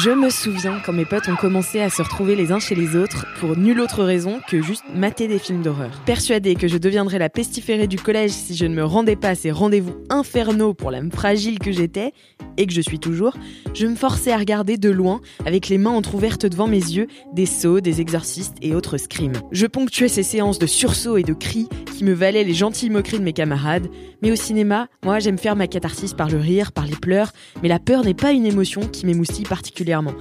Je me souviens quand mes potes ont commencé à se retrouver les uns chez les autres pour nulle autre raison que juste mater des films d'horreur. Persuadée que je deviendrais la pestiférée du collège si je ne me rendais pas à ces rendez-vous infernaux pour l'âme fragile que j'étais, et que je suis toujours, je me forçais à regarder de loin, avec les mains entrouvertes devant mes yeux, des sauts, des exorcistes et autres scrims. Je ponctuais ces séances de sursauts et de cris qui me valaient les gentilles moqueries de mes camarades, mais au cinéma, moi j'aime faire ma catharsis par le rire, par les pleurs, mais la peur n'est pas une émotion qui m'émoustille particulièrement. vogliamo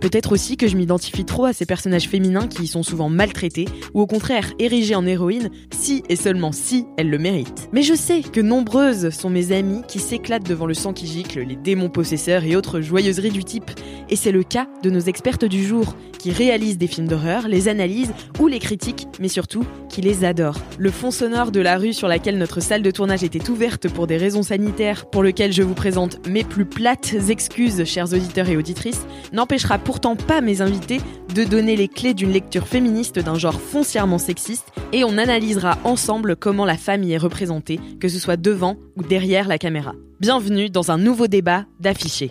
Peut-être aussi que je m'identifie trop à ces personnages féminins qui y sont souvent maltraités, ou au contraire érigés en héroïnes, si et seulement si elles le méritent. Mais je sais que nombreuses sont mes amies qui s'éclatent devant le sang qui gicle, les démons possesseurs et autres joyeuseries du type. Et c'est le cas de nos expertes du jour, qui réalisent des films d'horreur, les analysent ou les critiquent, mais surtout qui les adorent. Le fond sonore de la rue sur laquelle notre salle de tournage était ouverte pour des raisons sanitaires, pour lequel je vous présente mes plus plates excuses, chers auditeurs et auditrices, n'empêchera pourtant pas mes invités de donner les clés d'une lecture féministe d'un genre foncièrement sexiste et on analysera ensemble comment la femme y est représentée, que ce soit devant ou derrière la caméra. Bienvenue dans un nouveau débat d'affichés.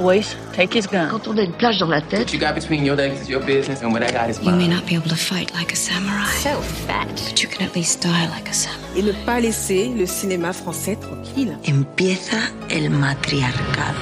Boys, take his gun. Quand on a une plage dans la tête, What you got between your legs is your business, and what I got is You may mine. not be able to fight like a samurai. So fat. But you can at least die like a samurai. et ne pas laisser le cinéma français tranquille. empieza el matriarcado.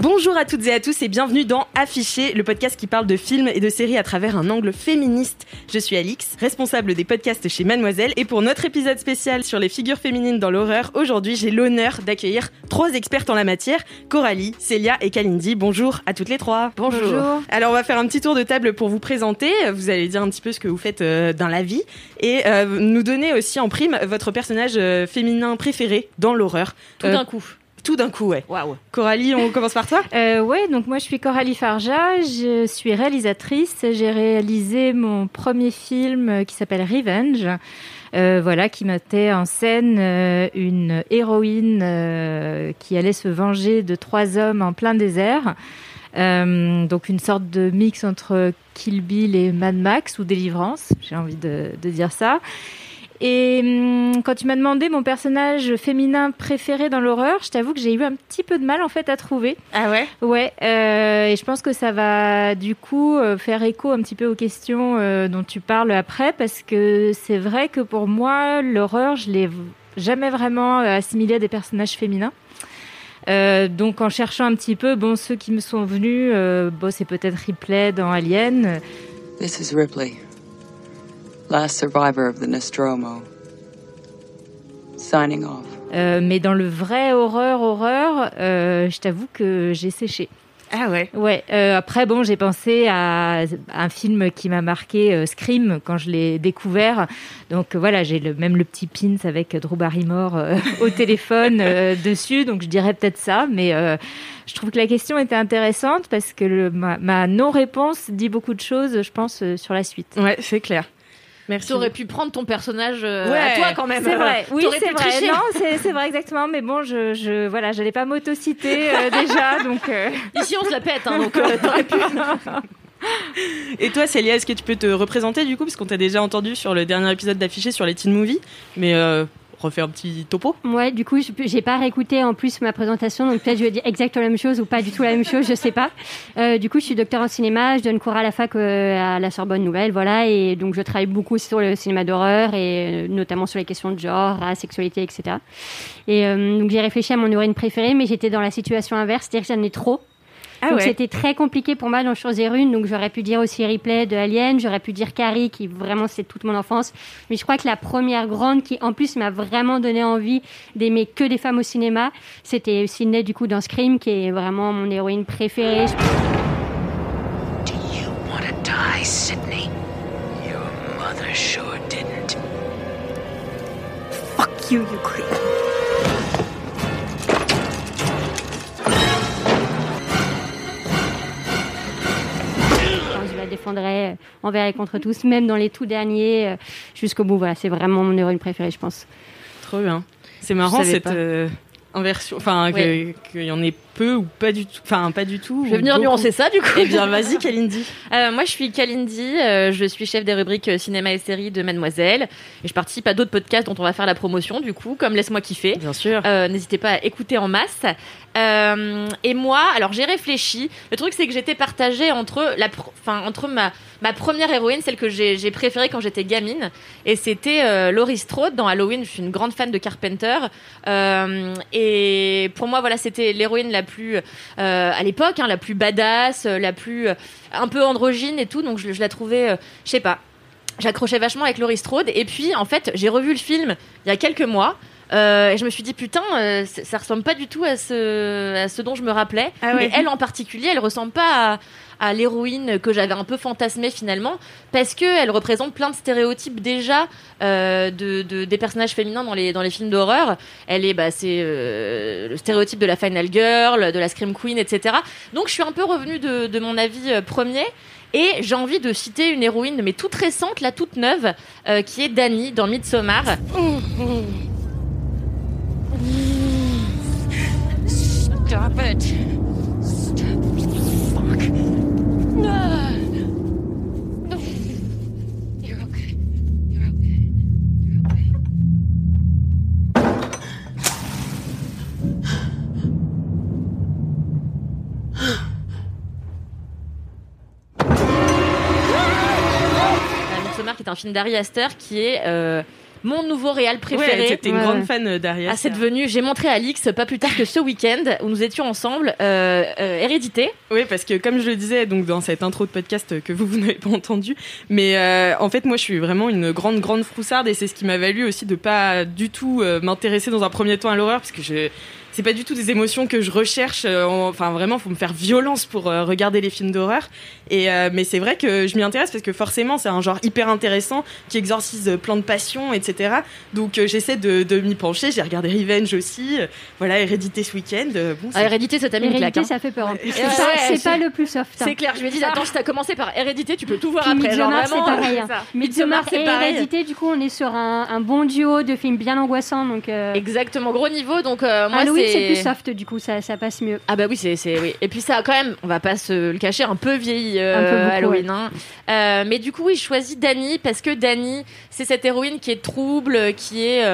Bonjour à toutes et à tous et bienvenue dans Affiché, le podcast qui parle de films et de séries à travers un angle féministe. Je suis Alix, responsable des podcasts chez Mademoiselle et pour notre épisode spécial sur les figures féminines dans l'horreur, aujourd'hui j'ai l'honneur d'accueillir trois expertes en la matière, Coralie, Célia et Kalindi. Bonjour à toutes les trois. Bonjour. Alors on va faire un petit tour de table pour vous présenter, vous allez dire un petit peu ce que vous faites euh, dans la vie et euh, nous donner aussi en prime votre personnage euh, féminin préféré dans l'horreur. Tout Euh, d'un coup. Tout d'un coup, ouais. Waouh. Coralie, on commence par toi Euh, ouais, donc moi je suis Coralie Farja, je suis réalisatrice. J'ai réalisé mon premier film euh, qui s'appelle Revenge. euh, voilà, qui mettait en scène euh, une héroïne euh, qui allait se venger de trois hommes en plein désert. Euh, donc une sorte de mix entre Kill Bill et Mad Max ou Délivrance, j'ai envie de, de dire ça. Et hum, quand tu m'as demandé mon personnage féminin préféré dans l'horreur, je t'avoue que j'ai eu un petit peu de mal en fait à trouver. Ah ouais? Ouais, euh, et je pense que ça va du coup euh, faire écho un petit peu aux questions euh, dont tu parles après, parce que c'est vrai que pour moi, l'horreur, je l'ai jamais vraiment assimilé à des personnages féminins. Euh, donc en cherchant un petit peu, bon, ceux qui me sont venus, euh, bon, c'est peut-être Ripley dans Alien. This is Ripley, last survivor of the Nostromo. Signing off. Euh, mais dans le vrai horreur, horreur, euh, je t'avoue que j'ai séché. Ah ouais. Ouais. euh, après, bon, j'ai pensé à un film qui m'a marqué, euh, Scream, quand je l'ai découvert. Donc euh, voilà, j'ai le, même le petit pins avec Drew Barrymore euh, au téléphone euh, dessus. Donc je dirais peut-être ça, mais euh, je trouve que la question était intéressante parce que le- ma, ma non-réponse dit beaucoup de choses, je pense, euh, sur la suite. Ouais, c'est clair. Merci. Tu aurais pu prendre ton personnage euh, Ouais, à toi quand même. C'est vrai, oui, T'aurais c'est vrai. tricher. Non, c'est c'est vrai exactement. Mais bon, je, je voilà, j'allais pas m'autociter euh, déjà, donc. euh, Ici, on se la pète, hein, donc euh, t'aurais pu. Et toi, Célia, est-ce que tu peux te représenter du coup Parce qu'on t'a déjà entendu sur le dernier épisode d'affiché sur les teen movies. Mais euh, refais un petit topo. Ouais, du coup, j'ai pas réécouté en plus ma présentation, donc peut-être je vais dire exactement la même chose ou pas du tout la même chose, je sais pas. Euh, du coup, je suis docteur en cinéma, je donne cours à la fac euh, à la Sorbonne Nouvelle, voilà, et donc je travaille beaucoup sur le cinéma d'horreur et euh, notamment sur les questions de genre, race, sexualité, etc. Et donc j'ai réfléchi à mon héroïne préférée, mais j'étais dans la situation inverse, c'est-à-dire que j'en ai trop. Ah donc ouais. c'était très compliqué pour moi d'en choisir une. Donc j'aurais pu dire aussi Ripley de Alien, j'aurais pu dire Carrie qui vraiment c'est toute mon enfance. Mais je crois que la première grande qui en plus m'a vraiment donné envie d'aimer que des femmes au cinéma, c'était Sydney du coup dans Scream qui est vraiment mon héroïne préférée. Sydney. Your mother sure didn't. Fuck you, you creep. Défendrai envers et contre tous, même dans les tout derniers, euh, jusqu'au bout. Voilà, c'est vraiment mon héroïne préférée, je pense. Trop bien. C'est marrant cette euh, inversion, enfin Ouais. qu'il y en ait peu ou pas du tout, enfin pas du tout. Je vais venir beaucoup. nuancer ça du coup. Eh bien, vas-y, Kalindi. Euh, moi, je suis Kalindi, euh, je suis chef des rubriques euh, cinéma et séries de Mademoiselle. Et je participe à d'autres podcasts dont on va faire la promotion, du coup, comme Laisse-moi kiffer. Bien sûr. Euh, N'hésitez pas à écouter en masse. Et moi, alors j'ai réfléchi. Le truc, c'est que j'étais partagée entre, la, enfin, entre ma, ma première héroïne, celle que j'ai préférée quand j'étais gamine, et c'était Laurie Strode dans Halloween. Je suis une grande fan de Carpenter. Et pour moi, voilà, c'était l'héroïne la plus, euh, à l'époque, hein, la plus badass, euh, la plus euh, un peu androgyne et tout. Donc je, je la trouvais, je sais pas, j'accrochais vachement avec Laurie Strode. Et puis, en fait, j'ai revu le film il y a quelques mois. euh, et je me suis dit putain, euh, ça ressemble pas du tout à ce, à ce dont je me rappelais. Ah ouais. Elle en particulier, elle ressemble pas à, à l'héroïne que j'avais un peu fantasmée finalement, parce que elle représente plein de stéréotypes déjà euh, de, de- des personnages féminins dans les dans les films d'horreur. Elle est, bah, c'est euh, le stéréotype de la final girl, de la scream queen, etc. Donc je suis un peu revenue de, de mon avis euh, premier. Et j'ai envie de citer une héroïne, mais toute récente, là, toute neuve, qui est Dani dans Midsommar. Stop it. Film d'Ari Aster, qui est euh, mon nouveau réal préféré. Ouais, t'étais une Ouais, grande fan d'Arias. Ah, c'est devenu, j'ai montré à Alix pas plus tard que ce week-end où nous étions ensemble, euh, euh, Hérédité. Oui, parce que comme je le disais donc dans cette intro de podcast que vous, vous n'avez pas entendu, mais euh, en fait moi je suis vraiment une grande grande froussarde et c'est ce qui m'a valu aussi de pas du tout euh, m'intéresser dans un premier temps à l'horreur parce que je c'est pas du tout des émotions que je recherche. euh, en- enfin vraiment, faut me faire violence pour euh, regarder les films d'horreur. Et euh, mais c'est vrai que je m'y intéresse parce que forcément c'est un genre hyper intéressant qui exorcise plein de passions, etc. Donc j'essaie de, de m'y pencher. J'ai regardé Revenge aussi. voilà, Hérédité ce week-end. bon, Ah, c'est- Hérédité, ça t'a mis une claque. Hérédité, hein. ça fait peur plus. Ouais, C'est pas, le plus soft. hein. C'est clair, je ai dit, attends, si t'as commencé par Hérédité, tu peux tout voir Puis après. Midsommar, c'est pareil. hein. Midsommar c'est pareil. Hérédité, du coup, on est sur un, un bon duo de films bien angoissants. Donc, euh, Exactement, gros niveau. Donc, euh, moi, Halloween, c'est plus soft, du coup, ça, ça passe mieux. Ah bah oui, c'est oui. Et puis ça a quand même, on va pas se le cacher, un peu vieilli euh, Un peu beaucoup, Halloween. hein. Euh, mais du coup, oui, je choisis Dani parce que Dani, c'est cette héroïne qui est trouble, qui est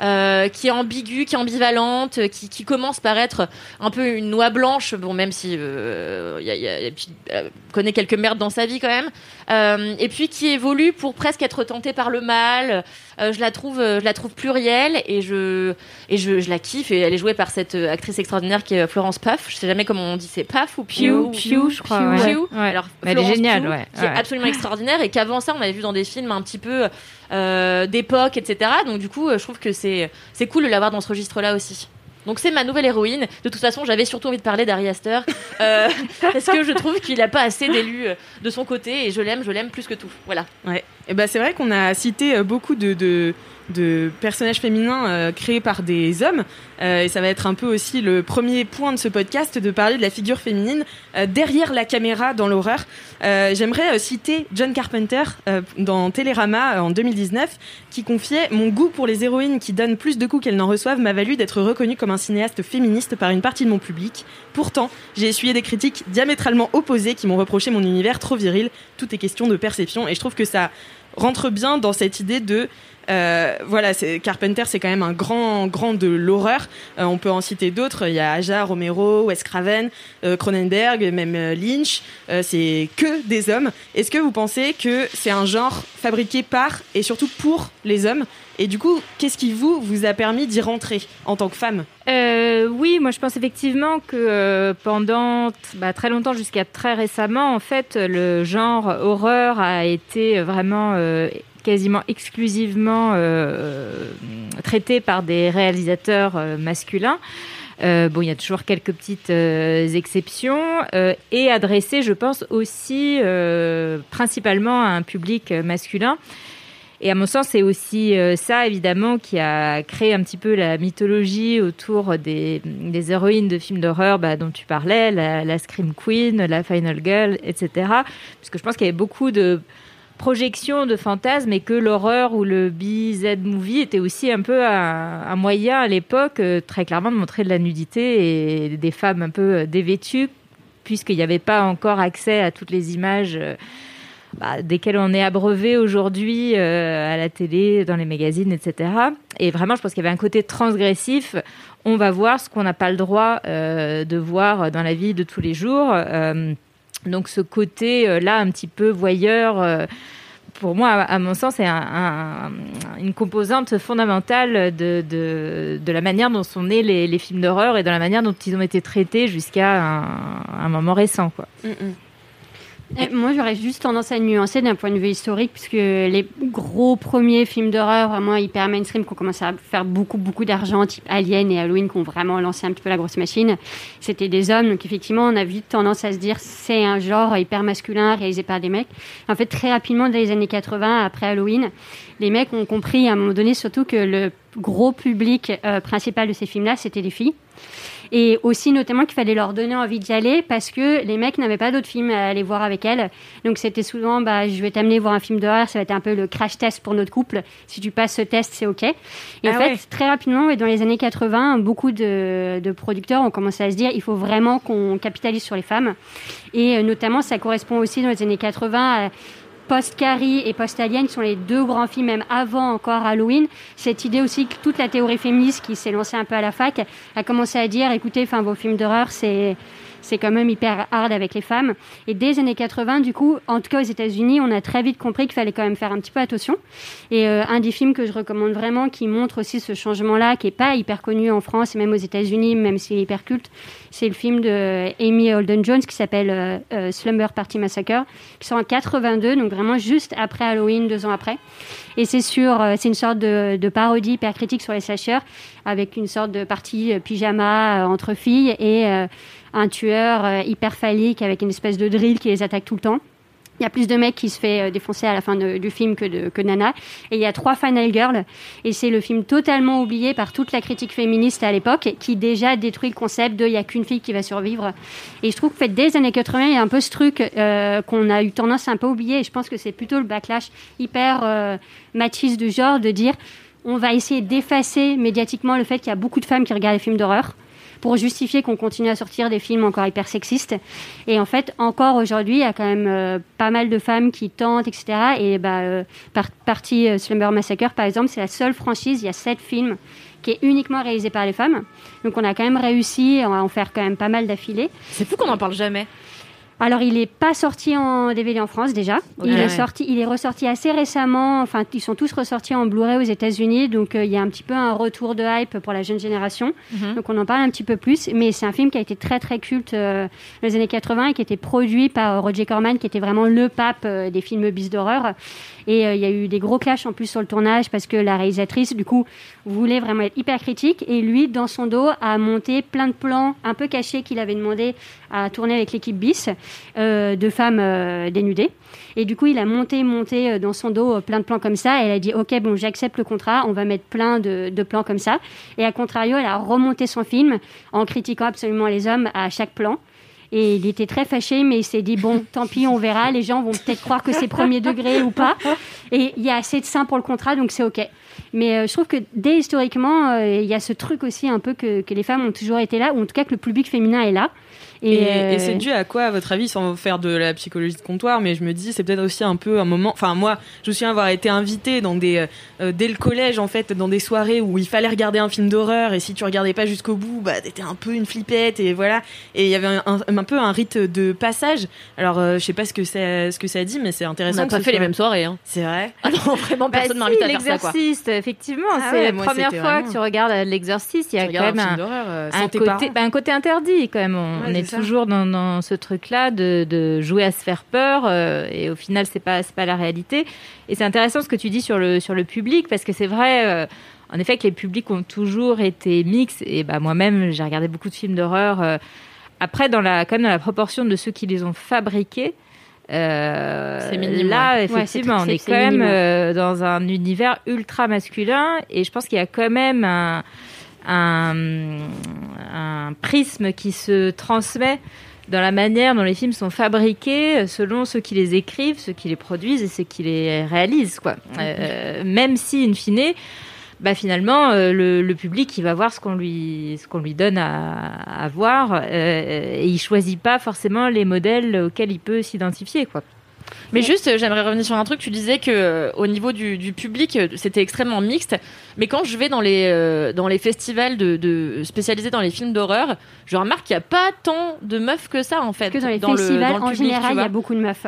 euh, qui est ambiguë, qui est ambivalente, euh, qui, qui commence par être un peu une noix blanche. Bon, même si euh, y a, y a- y a- euh, connaît quelques merdes dans sa vie quand même. Euh, et puis qui évolue pour presque être tentée par le mal. Euh, je la trouve, je la trouve plurielle et je et je, je la kiffe. Et elle est jouée par cette actrice extraordinaire qui est Florence Paf. Je sais jamais comment on dit, c'est Paf ou Pugh, Pugh, je crois, ouais. Pugh. Ouais. Alors elle est géniale, ouais, qui est ouais. absolument extraordinaire et qu'avant ça, on avait vu dans des films un petit peu euh, d'époque, etc. Donc du coup, euh, je trouve que c'est c'est cool de l'avoir dans ce registre-là aussi. Donc c'est ma nouvelle héroïne. De toute façon, j'avais surtout envie de parler d'Ari Aster euh, parce que je trouve qu'il n'a pas assez d'élus de son côté et je l'aime, je l'aime plus que tout. Voilà. Ouais. Et ben c'est vrai qu'on a cité beaucoup de, de, de personnages féminins euh, créés par des hommes. Euh, et ça va être un peu aussi le premier point de ce podcast de parler de la figure féminine euh, derrière la caméra dans l'horreur. Euh, J'aimerais citer John Carpenter dans Télérama en 2019 qui confiait Mon goût pour les héroïnes qui donnent plus de coups qu'elles n'en reçoivent m'a valu d'être reconnu comme un cinéaste féministe par une partie de mon public. Pourtant, j'ai essuyé des critiques diamétralement opposées qui m'ont reproché mon univers trop viril. Tout est question de perception et je trouve que ça rentre bien dans cette idée de voilà, Carpenter, c'est quand même un grand, grand de l'horreur. Euh, on peut en citer d'autres. Il y a Aja, Romero, Wes Craven, euh, Cronenberg, même euh, Lynch. C'est que des hommes. Est-ce que vous pensez que c'est un genre fabriqué par et surtout pour les hommes? Et du coup, qu'est-ce qui vous a permis d'y rentrer en tant que femme? Oui, moi je pense effectivement que pendant bah, très longtemps, jusqu'à très récemment, en fait, le genre horreur a été vraiment quasiment exclusivement euh, traité par des réalisateurs euh, masculins. Euh, bon, il y a toujours quelques petites exceptions et adressé, je pense, aussi principalement à un public masculin. Et à mon sens, c'est aussi ça, évidemment, qui a créé un petit peu la mythologie autour des, des héroïnes de films d'horreur bah, dont tu parlais, la, la Scream Queen, la Final Girl, etc. Parce que je pense qu'il y avait beaucoup de projections de fantasmes et que l'horreur ou le BZ movie était aussi un peu un, moyen à l'époque, euh, très clairement, de montrer de la nudité et des femmes un peu euh, dévêtues, puisqu'il n'y avait pas encore accès à toutes les images. euh, bah, desquelles on est abreuvé aujourd'hui à la télé, dans les magazines, etc. Et vraiment, je pense qu'il y avait un côté transgressif. On va voir ce qu'on n'a pas le droit de voir dans la vie de tous les jours. Donc ce côté-là, un petit peu voyeur, euh, pour moi, à, mon sens, c'est un- un- une composante fondamentale de, de, de la manière dont sont nés les, films d'horreur et de la manière dont ils ont été traités jusqu'à un, moment récent. Quoi. Et moi, j'aurais juste tendance à nuancer d'un point de vue historique, puisque les gros premiers films d'horreur, vraiment hyper mainstream, qui ont commencé à faire beaucoup, beaucoup d'argent, type Alien et Halloween, qui ont vraiment lancé un petit peu la grosse machine, c'était des hommes. Donc, effectivement, on a vite tendance à se dire c'est un genre hyper masculin réalisé par des mecs. En fait, très rapidement, dans les années 80, après Halloween, les mecs ont compris à un moment donné, surtout que le gros public euh, principal de ces films-là, c'était les filles. Et aussi notamment qu'il fallait leur donner envie d'y aller parce que les mecs n'avaient pas d'autres films à aller voir avec elles. Donc c'était souvent, bah, je vais t'amener voir un film d'horreur, ça va être un peu le crash test pour notre couple. Si tu passes ce test, c'est OK. Et en Ah fait, ouais. très rapidement, et dans les années 80, beaucoup de, de producteurs ont commencé à se dire, il faut vraiment qu'on capitalise sur les femmes. Et euh, notamment, ça correspond aussi dans les années 80 à Post-Carrie et Post-Alien sont les deux grands films, même avant encore Halloween. Cette idée aussi que toute la théorie féministe qui s'est lancée un peu à la fac a commencé à dire, écoutez, enfin, vos films d'horreur, c'est c'est quand même hyper hard avec les femmes. Et dès les années 80, du coup, en tout cas aux États-Unis, on a très vite compris qu'il fallait quand même faire un petit peu attention. Et euh, un des films que je recommande vraiment, qui montre aussi ce changement-là, qui est pas hyper connu en France et même aux États-Unis, même s'il est hyper culte, c'est le film de Amy Holden Jones qui s'appelle euh, euh, Slumber Party Massacre, qui sort en 82, donc vraiment juste après Halloween, deux ans après. Et c'est sur, c'est une sorte de, de parodie hyper critique sur les slashers, avec une sorte de partie pyjama entre filles et un tueur euh, hyper phallique avec une espèce de drill qui les attaque tout le temps. Il y a plus de mecs qui se fait euh, défoncer à la fin du film que, de, que Nana. Et il y a trois Final Girls. Et c'est le film totalement oublié par toute la critique féministe à l'époque, qui déjà détruit le concept de il n'y a qu'une fille qui va survivre. Et je trouve que fait, dès les années 80, il y a un peu ce truc euh, qu'on a eu tendance à un peu oublier. Et je pense que c'est plutôt le backlash hyper machiste du genre de dire on va essayer d'effacer médiatiquement le fait qu'il y a beaucoup de femmes qui regardent les films d'horreur pour justifier qu'on continue à sortir des films encore hyper sexistes. Et en fait, encore aujourd'hui, il y a quand même euh, pas mal de femmes qui tentent, etc. Et bah, euh, par, partie euh, Slumber Massacre, par exemple, c'est la seule franchise, il y a sept films qui est uniquement réalisé par les femmes. Donc on a quand même réussi à en faire quand même pas mal d'affilés. C'est fou qu'on n'en parle jamais. Alors, il n'est pas sorti en DVD en France déjà. Il, est sorti, il est ressorti assez récemment. Enfin, ils sont tous ressortis en Blu-ray aux États-Unis. Donc, euh, il y a un petit peu un retour de hype pour la jeune génération. Mhm. Donc, on en parle un petit peu plus. Mais c'est un film qui a été très, très culte euh, dans les années 80 et qui a été produit par euh, Roger Corman, qui était vraiment le pape euh, des films bis d'horreur. Et euh, il y a eu des gros clashs en plus sur le tournage parce que la réalisatrice, du coup, voulait vraiment être hyper critique. Et lui, dans son dos, a monté plein de plans un peu cachés qu'il avait demandé à tourner avec l'équipe bis euh, de femmes euh, dénudées. Et du coup, il a monté, monté dans son dos plein de plans comme ça. Et elle a dit, OK, bon, j'accepte le contrat, on va mettre plein de, de plans comme ça. Et à contrario, elle a remonté son film en critiquant absolument les hommes à chaque plan. Et il était très fâché, mais il s'est dit bon, tant pis, on verra. Les gens vont peut-être croire que c'est premier degré ou pas. Et il y a assez de seins pour le contrat, donc c'est ok. Mais euh, je trouve que dès historiquement, euh, il y a ce truc aussi un peu que, que les femmes ont toujours été là, ou en tout cas que le public féminin est là. Et, et euh, c'est dû à quoi, à votre avis, sans faire de la psychologie de comptoir, mais je me dis, c'est peut-être aussi un peu un moment. Enfin, moi, je me souviens avoir été invitée dans des, euh, dès le collège, en fait, dans des soirées où il fallait regarder un film d'horreur, et si tu regardais pas jusqu'au bout, bah, t'étais un peu une flippette, et voilà. Et il y avait un, un, un peu un rite de passage. Alors, euh, je sais pas ce que ça, ce que ça dit, mais c'est On intéressant. n'a que pas fait les mêmes soirées. Hein. C'est vrai. Ah non, vraiment, Bah personne si, m'invite à faire ça. Quoi. L'exorciste, effectivement, Ah c'est ouais, la moi, première fois vraiment- que tu regardes euh, l'exorciste. Il y a quand même un un, euh, côté, bah, un côté interdit quand même. On, Ouais, est. toujours dans, dans ce truc-là de, de jouer à se faire peur euh, et au final c'est pas pas la réalité. Et c'est intéressant ce que tu dis sur le sur le public parce que c'est vrai. euh, en effet que les publics ont toujours été mixtes. Et bah, moi-même, j'ai regardé beaucoup de films d'horreur. euh, après, dans la, quand même dans la proportion de ceux qui les ont fabriqués. euh, minime, là, ouais. effectivement, Ouais, on est quand même euh, dans un univers ultra masculin et je pense qu'il y a quand même un, un, un prisme qui se transmet dans la manière dont les films sont fabriqués selon ceux qui les écrivent, ceux qui les produisent et ceux qui les réalisent. Quoi. Euh, même si, in fine, bah, finalement, euh, le, le public, il va voir ce qu'on lui, ce qu'on lui donne à, à voir euh, et il choisit pas forcément les modèles auxquels il peut s'identifier. Quoi. Mais juste, euh, j'aimerais revenir sur un truc. Tu disais que euh, au niveau du, du public, euh, c'était extrêmement mixte. Mais quand je vais dans les euh, dans les festivals de, de spécialisés dans les films d'horreur, je remarque qu'il n'y a pas tant de meufs que ça en fait. Que dans les le- festivals, dans le en public, général, il y a beaucoup de meufs.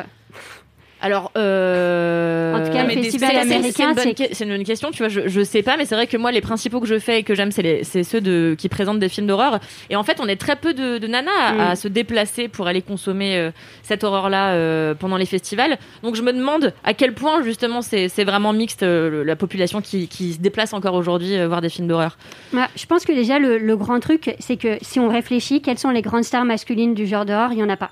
Alors, euh... En tout cas, les mais festivals c'est- c'est- américains, c'est une, une question. Tu vois, je, je sais pas, mais c'est vrai que moi, les principaux que je fais et que j'aime, c'est ceux de qui présentent des films d'horreur. Et en fait, on est très peu de, de nanas à, Mm. à se déplacer pour aller consommer euh, cette horreur-là euh, pendant les festivals. Donc, je me demande à quel point justement c'est vraiment mixte euh, le- la population qui, qui se déplace encore aujourd'hui voir des films d'horreur. Ouais, je pense que déjà, le, le grand truc, c'est que si on réfléchit, quelles sont les grandes stars masculines du genre dehors Il n'y en a pas.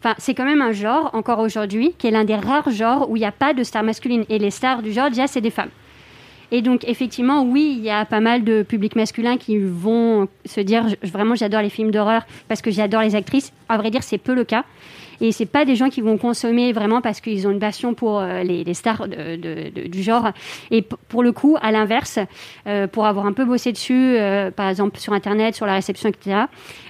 Enfin, c'est quand même un genre, encore aujourd'hui, qui est l'un des rares genres où il n'y a pas de stars masculines. Et les stars du genre, déjà, c'est des femmes. Et donc, effectivement, oui, il y a pas mal de publics masculins qui vont se dire vraiment, j'adore les films d'horreur parce que j'adore les actrices. À vrai dire, c'est peu le cas. Et c'est pas des gens qui vont consommer vraiment parce qu'ils ont une passion pour euh, les, stars du genre. Et pour le coup, à l'inverse, euh, pour avoir un peu bossé dessus, euh, par exemple sur Internet, sur la réception, etc.,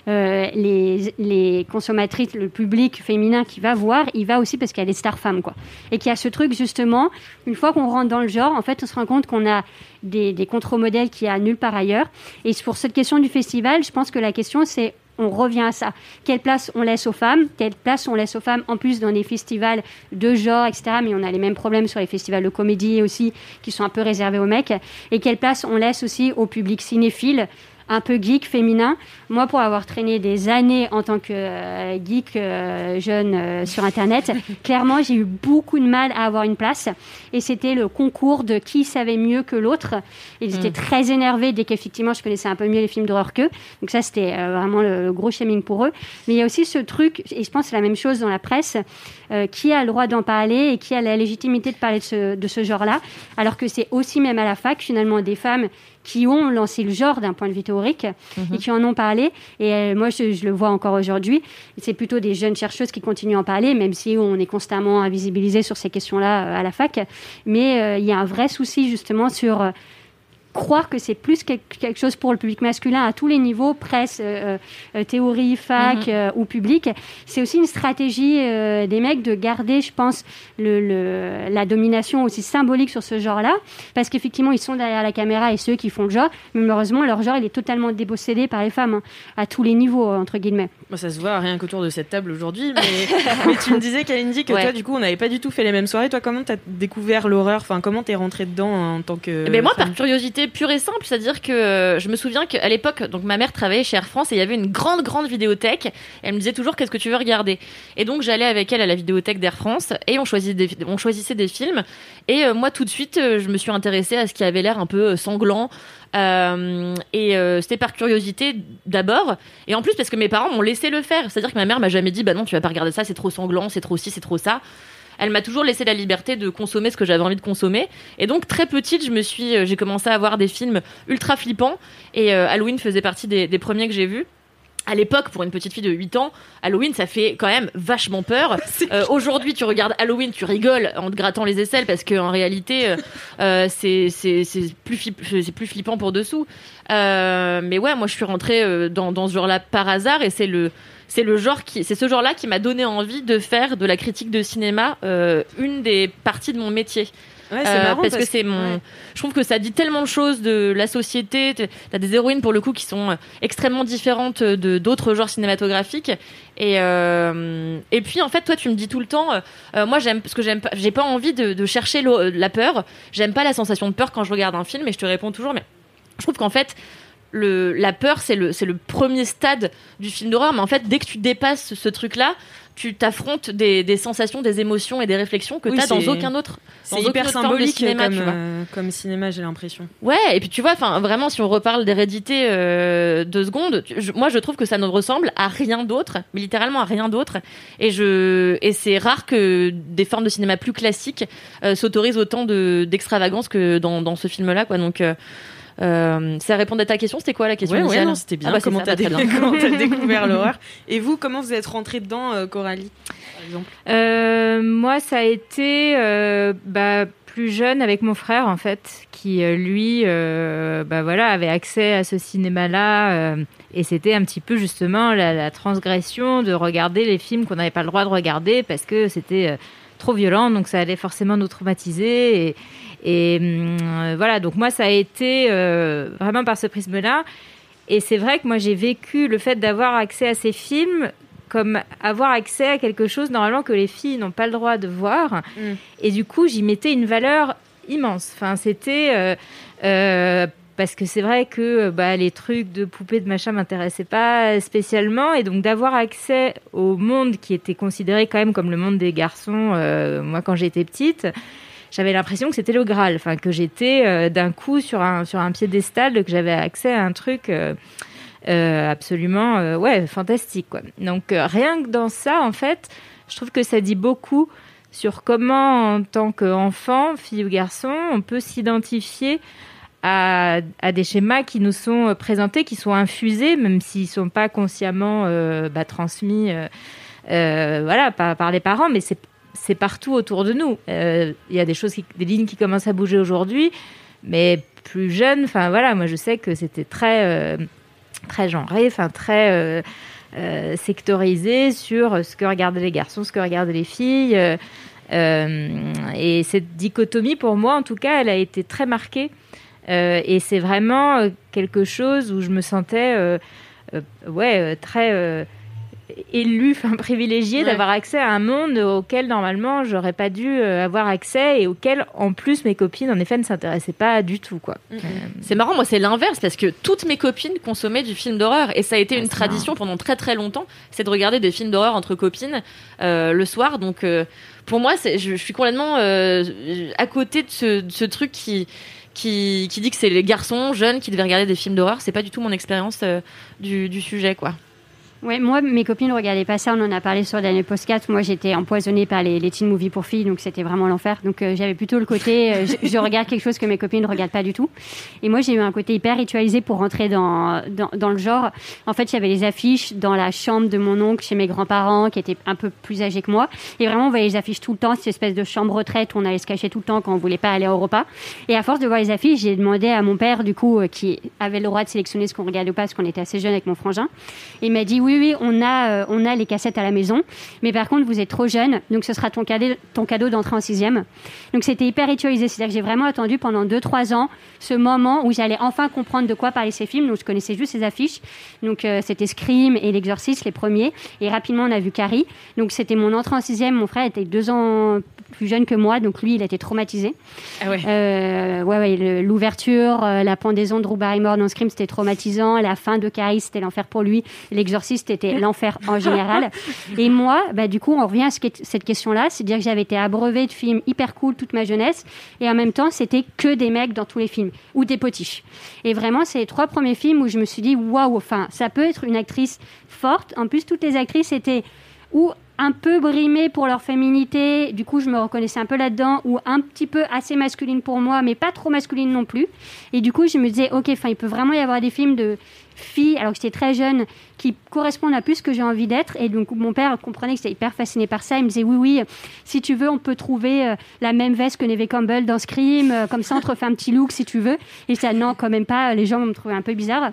les, les consommatrices, le public féminin qui va voir, il va aussi parce qu'il y a des stars femmes, quoi. Et qu'il y a ce truc, justement, une fois qu'on rentre dans le genre, en fait, on se rend compte qu'on a des, des contre-modèles qu'il y a nulle part ailleurs. Et pour cette question du festival, je pense que la question, c'est on revient à ça. Quelle place on laisse aux femmes? Quelle place on laisse aux femmes en plus dans les festivals de genre, etc. Mais on a les mêmes problèmes sur les festivals de comédie aussi, qui sont un peu réservés aux mecs. Et quelle place on laisse aussi au public cinéphile un peu geek féminin. Moi, pour avoir traîné des années en tant que euh, geek euh, jeune euh, sur Internet, clairement, j'ai eu beaucoup de mal à avoir une place. Et c'était le concours de qui savait mieux que l'autre. Ils étaient Mm. très énervés dès qu'effectivement, je connaissais un peu mieux les films d'horreur qu'eux. Donc ça, c'était vraiment le, le gros shaming pour eux. Mais il y a aussi ce truc, et je pense que c'est la même chose dans la presse, qui a le droit d'en parler et qui a la légitimité de parler de ce, de ce genre-là, alors que c'est aussi même à la fac, finalement, des femmes qui ont lancé le genre d'un point de vue théorique Mhm. et qui en ont parlé. Et euh, moi, je, je le vois encore aujourd'hui. C'est plutôt des jeunes chercheuses qui continuent à en parler, même si on est constamment invisibilisé sur ces questions-là euh, à la fac. Mais euh, il y a un vrai souci justement sur croire que c'est plus quel- quelque chose pour le public masculin à tous les niveaux, presse, euh, euh, théorie, fac euh, ou public. C'est aussi une stratégie euh, des mecs de garder, je pense, le, le- la domination aussi symbolique sur ce genre-là, parce qu'effectivement, ils sont derrière la caméra et ceux qui font le genre, mais malheureusement, leur genre, il est totalement dépossédé par les femmes, hein, à tous les niveaux, entre guillemets. Moi, ça se voit rien qu'autour de cette table aujourd'hui. Mais, mais tu me disais, Kalindi, que Ouais. toi, du coup, on n'avait pas du tout fait les mêmes soirées. Toi, comment t'as découvert l'horreur? Enfin, comment t'es rentrée dedans en tant que. Mais moi, femme? par curiosité pure et simple, c'est-à-dire que euh, je me souviens qu'à l'époque, donc ma mère travaillait chez Air France et il y avait une grande, grande vidéothèque. Elle me disait toujours qu'est-ce que tu veux regarder? Et donc j'allais avec elle à la vidéothèque d'Air France et on, choisit des- on choisissait des films. Et euh, moi, tout de suite, euh, je me suis intéressée à ce qui avait l'air un peu sanglant. Euh, et euh, c'était par curiosité d'abord. Et en plus, parce que mes parents m'ont laissé le faire. C'est-à-dire que ma mère m'a jamais dit, bah non, tu vas pas regarder ça, c'est trop sanglant, c'est trop ci, c'est trop ça. Elle m'a toujours laissé la liberté de consommer ce que j'avais envie de consommer. Et donc très petite, je me suis, euh, j'ai commencé à voir des films ultra flippants. Et Halloween faisait partie des, des premiers que j'ai vus. À l'époque, pour une petite fille de 8 ans, Halloween, ça fait quand même vachement peur. Euh, Aujourd'hui, tu regardes Halloween, tu rigoles en te grattant les aisselles parce qu'en réalité, euh, euh, c'est plus, plus flippant pour dessous. Euh, mais ouais, moi, je suis rentrée dans, dans ce genre-là par hasard et c'est le. C'est le genre qui, c'est ce genre-là qui m'a donné envie de faire de la critique de cinéma euh, une des parties de mon métier. Ouais, Euh, marrant parce, parce que c'est mon. ouais. Je trouve que ça dit tellement de choses de la société. T'as des héroïnes pour le coup qui sont euh, extrêmement différentes de d'autres genres cinématographiques. Et euh, et puis en fait, toi, tu me dis tout le temps. euh, moi, j'aime parce que j'aime pas. J'ai pas envie de, de chercher la peur. J'aime pas la sensation de peur quand je regarde un film. Et je te réponds toujours. Mais je trouve qu'en fait. Le, la peur, c'est le, c'est le premier stade du film d'horreur, mais en fait, dès que tu dépasses ce truc-là, tu t'affrontes des, des sensations, des émotions et des réflexions que Oui, tu as dans aucun autre. C'est hyper autre symbolique cinéma, comme, tu vois. euh, comme cinéma, j'ai l'impression. Ouais, et puis tu vois, enfin vraiment, si on reparle d'hérédité euh, deux secondes, tu- je- moi je trouve que ça ne ressemble à rien d'autre, mais littéralement à rien d'autre. Et je et c'est rare que des formes de cinéma plus classiques euh, s'autorisent autant de d'extravagance que dans, dans ce film-là, quoi. Donc euh, ça répondait à ta question, c'était quoi la question Ouais, initiale c'était bien. Ah bah, comment t'as bah, comment t'as découvert l'horreur Et vous, comment vous êtes rentrée dedans, euh, Coralie, par exemple? Euh, moi, ça a été euh, bah, plus jeune avec mon frère en fait, qui lui, euh, bah voilà, avait accès à ce cinéma-là, euh, et c'était un petit peu justement la, la transgression de regarder les films qu'on n'avait pas le droit de regarder parce que c'était euh, trop violent, donc ça allait forcément nous traumatiser. Et, et hum, euh, voilà, donc moi, ça a été euh, vraiment par ce prisme-là. Et c'est vrai que moi, j'ai vécu le fait d'avoir accès à ces films comme avoir accès à quelque chose normalement que les filles n'ont pas le droit de voir. Mm. Et du coup, j'y mettais une valeur immense. Enfin, c'était euh, parce que c'est vrai que bah, les trucs de poupées de machin m'intéressaient pas spécialement, et donc d'avoir accès au monde qui était considéré quand même comme le monde des garçons. euh, moi, quand j'étais petite. J'avais l'impression que c'était le Graal, enfin que j'étais euh, d'un coup sur un sur un piédestal, que j'avais accès à un truc euh, euh, absolument ouais fantastique quoi. Donc rien que dans ça en fait, je trouve que ça dit beaucoup sur comment en tant qu'enfant, fille ou garçon, on peut s'identifier à, à des schémas qui nous sont présentés, qui sont infusés, même s'ils sont pas consciemment bah, transmis, voilà, par, par les parents, mais c'est c'est partout autour de nous. Euh, Il y a des choses, des lignes qui commencent à bouger aujourd'hui, mais plus jeune, enfin voilà, moi je sais que c'était très euh, très genré, enfin très euh, sectorisé sur ce que regardaient les garçons, ce que regardaient les filles. et cette dichotomie, pour moi, en tout cas, elle a été très marquée. Et c'est vraiment quelque chose où je me sentais, ouais, très euh, élue, enfin privilégiée Ouais. d'avoir accès à un monde auquel normalement j'aurais pas dû euh, avoir accès et auquel, en plus, mes copines, en effet, ne s'intéressaient pas du tout, quoi. C'est marrant, moi c'est l'inverse parce que toutes mes copines consommaient du film d'horreur et ça a été Ah, une tradition pendant très très longtemps, c'est de regarder des films d'horreur entre copines euh, le soir. Donc euh, pour moi, c'est- je, je suis complètement euh, à côté de ce, de ce truc qui, qui qui dit que c'est les garçons jeunes qui devaient regarder des films d'horreur. C'est pas du tout mon expérience euh, du, du sujet quoi. Ouais, moi, mes copines ne regardaient pas ça. On en a parlé sur l'année post Moi, j'étais empoisonnée par les, teen movies pour filles, donc c'était vraiment l'enfer. Donc, euh, j'avais plutôt le côté, euh, je, regarde quelque chose que mes copines ne regardent pas du tout. Et moi, j'ai eu un côté hyper ritualisé pour rentrer dans, dans, le genre. En fait, avait les affiches dans la chambre de mon oncle, chez mes grands-parents, qui étaient un peu plus âgés que moi. Et vraiment, on voyait les affiches tout le temps, cette espèce de chambre retraite où on allait se cacher tout le temps quand on voulait pas aller au repas. Et à force de voir les affiches, j'ai demandé à mon père, du coup, euh, qui avait le droit de sélectionner ce qu'on regardait ou pas, parce qu'on était assez jeune avec mon frangin. Et il m'a dit oui, oui, on a, euh, on a les cassettes à la maison, mais par contre, vous êtes trop jeune, donc ce sera ton cadeau, ton cadeau d'entrée en sixième. Donc c'était hyper ritualisé, c'est-à-dire que j'ai vraiment attendu pendant 2-3 ans ce moment où j'allais enfin comprendre de quoi parlaient ces films. Donc je connaissais juste ces affiches. Donc euh, c'était Scream et L'Exorciste, les premiers. Et rapidement, on a vu Carrie. Donc c'était mon entrée en sixième. Mon frère était deux ans plus jeune que moi, donc lui, il était traumatisé. Ah ouais. Euh, ouais, ouais, l'ouverture, euh, la pendaison de Drew Barrymore dans Scream, c'était traumatisant. La fin de Carrie, c'était l'enfer pour lui. L'exorciste, c'était l'enfer en général. Et moi, bah, du coup, on revient à ce cette question-là. C'est-à-dire que j'avais été abreuvée de films hyper cool toute ma jeunesse. Et en même temps, c'était que des mecs dans tous les films. Ou des potiches. Et vraiment, c'est les trois premiers films où je me suis dit, waouh, enfin, ça peut être une actrice forte. En plus, toutes les actrices étaient ou un peu brimées pour leur féminité. Du coup, je me reconnaissais un peu là-dedans, ou un petit peu assez masculine pour moi, mais pas trop masculine non plus. Et du coup, je me disais, ok, enfin, il peut vraiment y avoir des films de filles, alors que j'étais très jeune, qui correspondent à plus ce que j'ai envie d'être. Et donc, mon père comprenait que j'étais hyper fasciné par ça. Il me disait, oui, oui, si tu veux, on peut trouver euh, la même veste que Neve Campbell dans Scream. euh, comme ça, on te refait un petit look si tu veux. Et ça, non, quand même pas. Les gens vont me trouver un peu bizarre.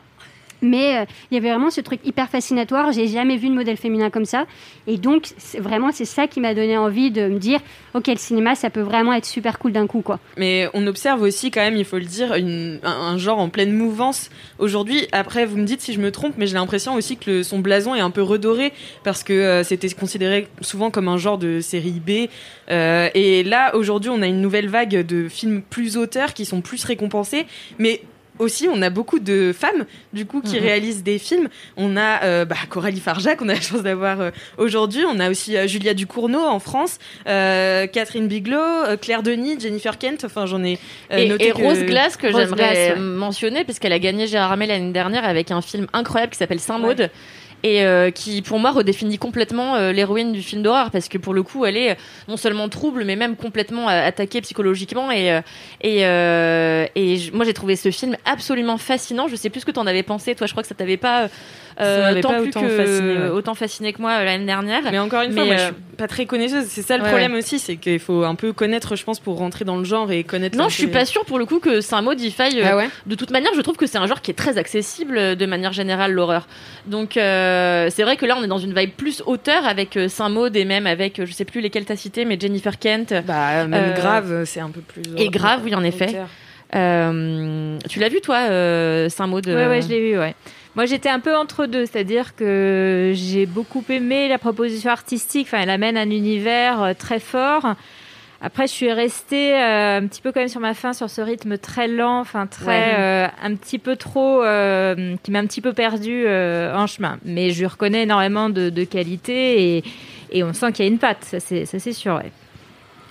Mais euh, il y avait vraiment ce truc hyper fascinatoire. J'ai jamais vu de modèle féminin comme ça. Et donc, vraiment, c'est ça qui m'a donné envie de me dire, ok, le cinéma, ça peut vraiment être super cool d'un coup, quoi. Mais on observe aussi quand même, il faut le dire, un, genre en pleine mouvance aujourd'hui. Après, vous me dites si je me trompe, mais j'ai l'impression aussi que son blason est un peu redoré parce que euh, c'était considéré souvent comme un genre de série B. Euh, et là, aujourd'hui, on a une nouvelle vague de films plus auteurs qui sont plus récompensés, mais aussi, on a beaucoup de femmes, du coup, qui Mhm. réalisent des films. On a euh, bah, Coralie Farjac, qu'on a la chance d'avoir euh, aujourd'hui. On a aussi euh, Julia Ducournau en France, Catherine Bigelow, euh, Claire Denis, Jennifer Kent. Enfin, j'en ai euh, et, noté et que- Rose Glass que j'aimerais ouais. mentionner puisqu'elle a gagné Gérard Armé l'année dernière avec un film incroyable qui s'appelle Saint Maud et euh, qui pour moi redéfinit complètement euh, l'héroïne du film d'horreur parce que pour le coup elle est euh, non seulement trouble mais même complètement euh, attaquée psychologiquement et et, euh, et moi j'ai trouvé ce film absolument fascinant. Je sais plus ce que t'en avais pensé toi je crois que ça t'avait pas euh, tant pas plus autant que fasciné, ouais. autant fasciné que moi euh, l'année dernière Mais encore une fois, moi, euh, je suis pas très connaisseuse. C'est ça le ouais, problème ouais. aussi, c'est qu'il faut un peu connaître, je pense, pour rentrer dans le genre et connaître. Non, je suis pas sûre pour le coup que c'est un mot il faille. euh, Ah ouais de toute manière, je trouve que c'est un genre qui est très accessible euh, de manière générale, l'horreur. Donc, euh, c'est vrai que là, on est dans une vibe plus auteur avec euh, Saint-Maud et même avec, euh, je sais plus lesquels t'as cité, mais Jennifer Kent. Bah, même Euh, grave, c'est un peu plus. Et grave, oui, en effet. Euh, tu l'as vu, toi, euh, Saint-Maud Ouais, ouais, je l'ai vu, ouais. Moi, j'étais un peu entre deux, c'est-à-dire que j'ai beaucoup aimé la proposition artistique. Enfin, elle amène un univers euh, très fort. Après, je suis restée euh, un petit peu quand même sur ma fin, sur ce rythme très lent, enfin très, Ouais. euh, un petit peu trop, euh, qui m'a un petit peu perdue euh, en chemin. Mais je reconnais énormément de, de qualité et, et on sent qu'il y a une patte, ça c'est, ça c'est sûr. Ouais.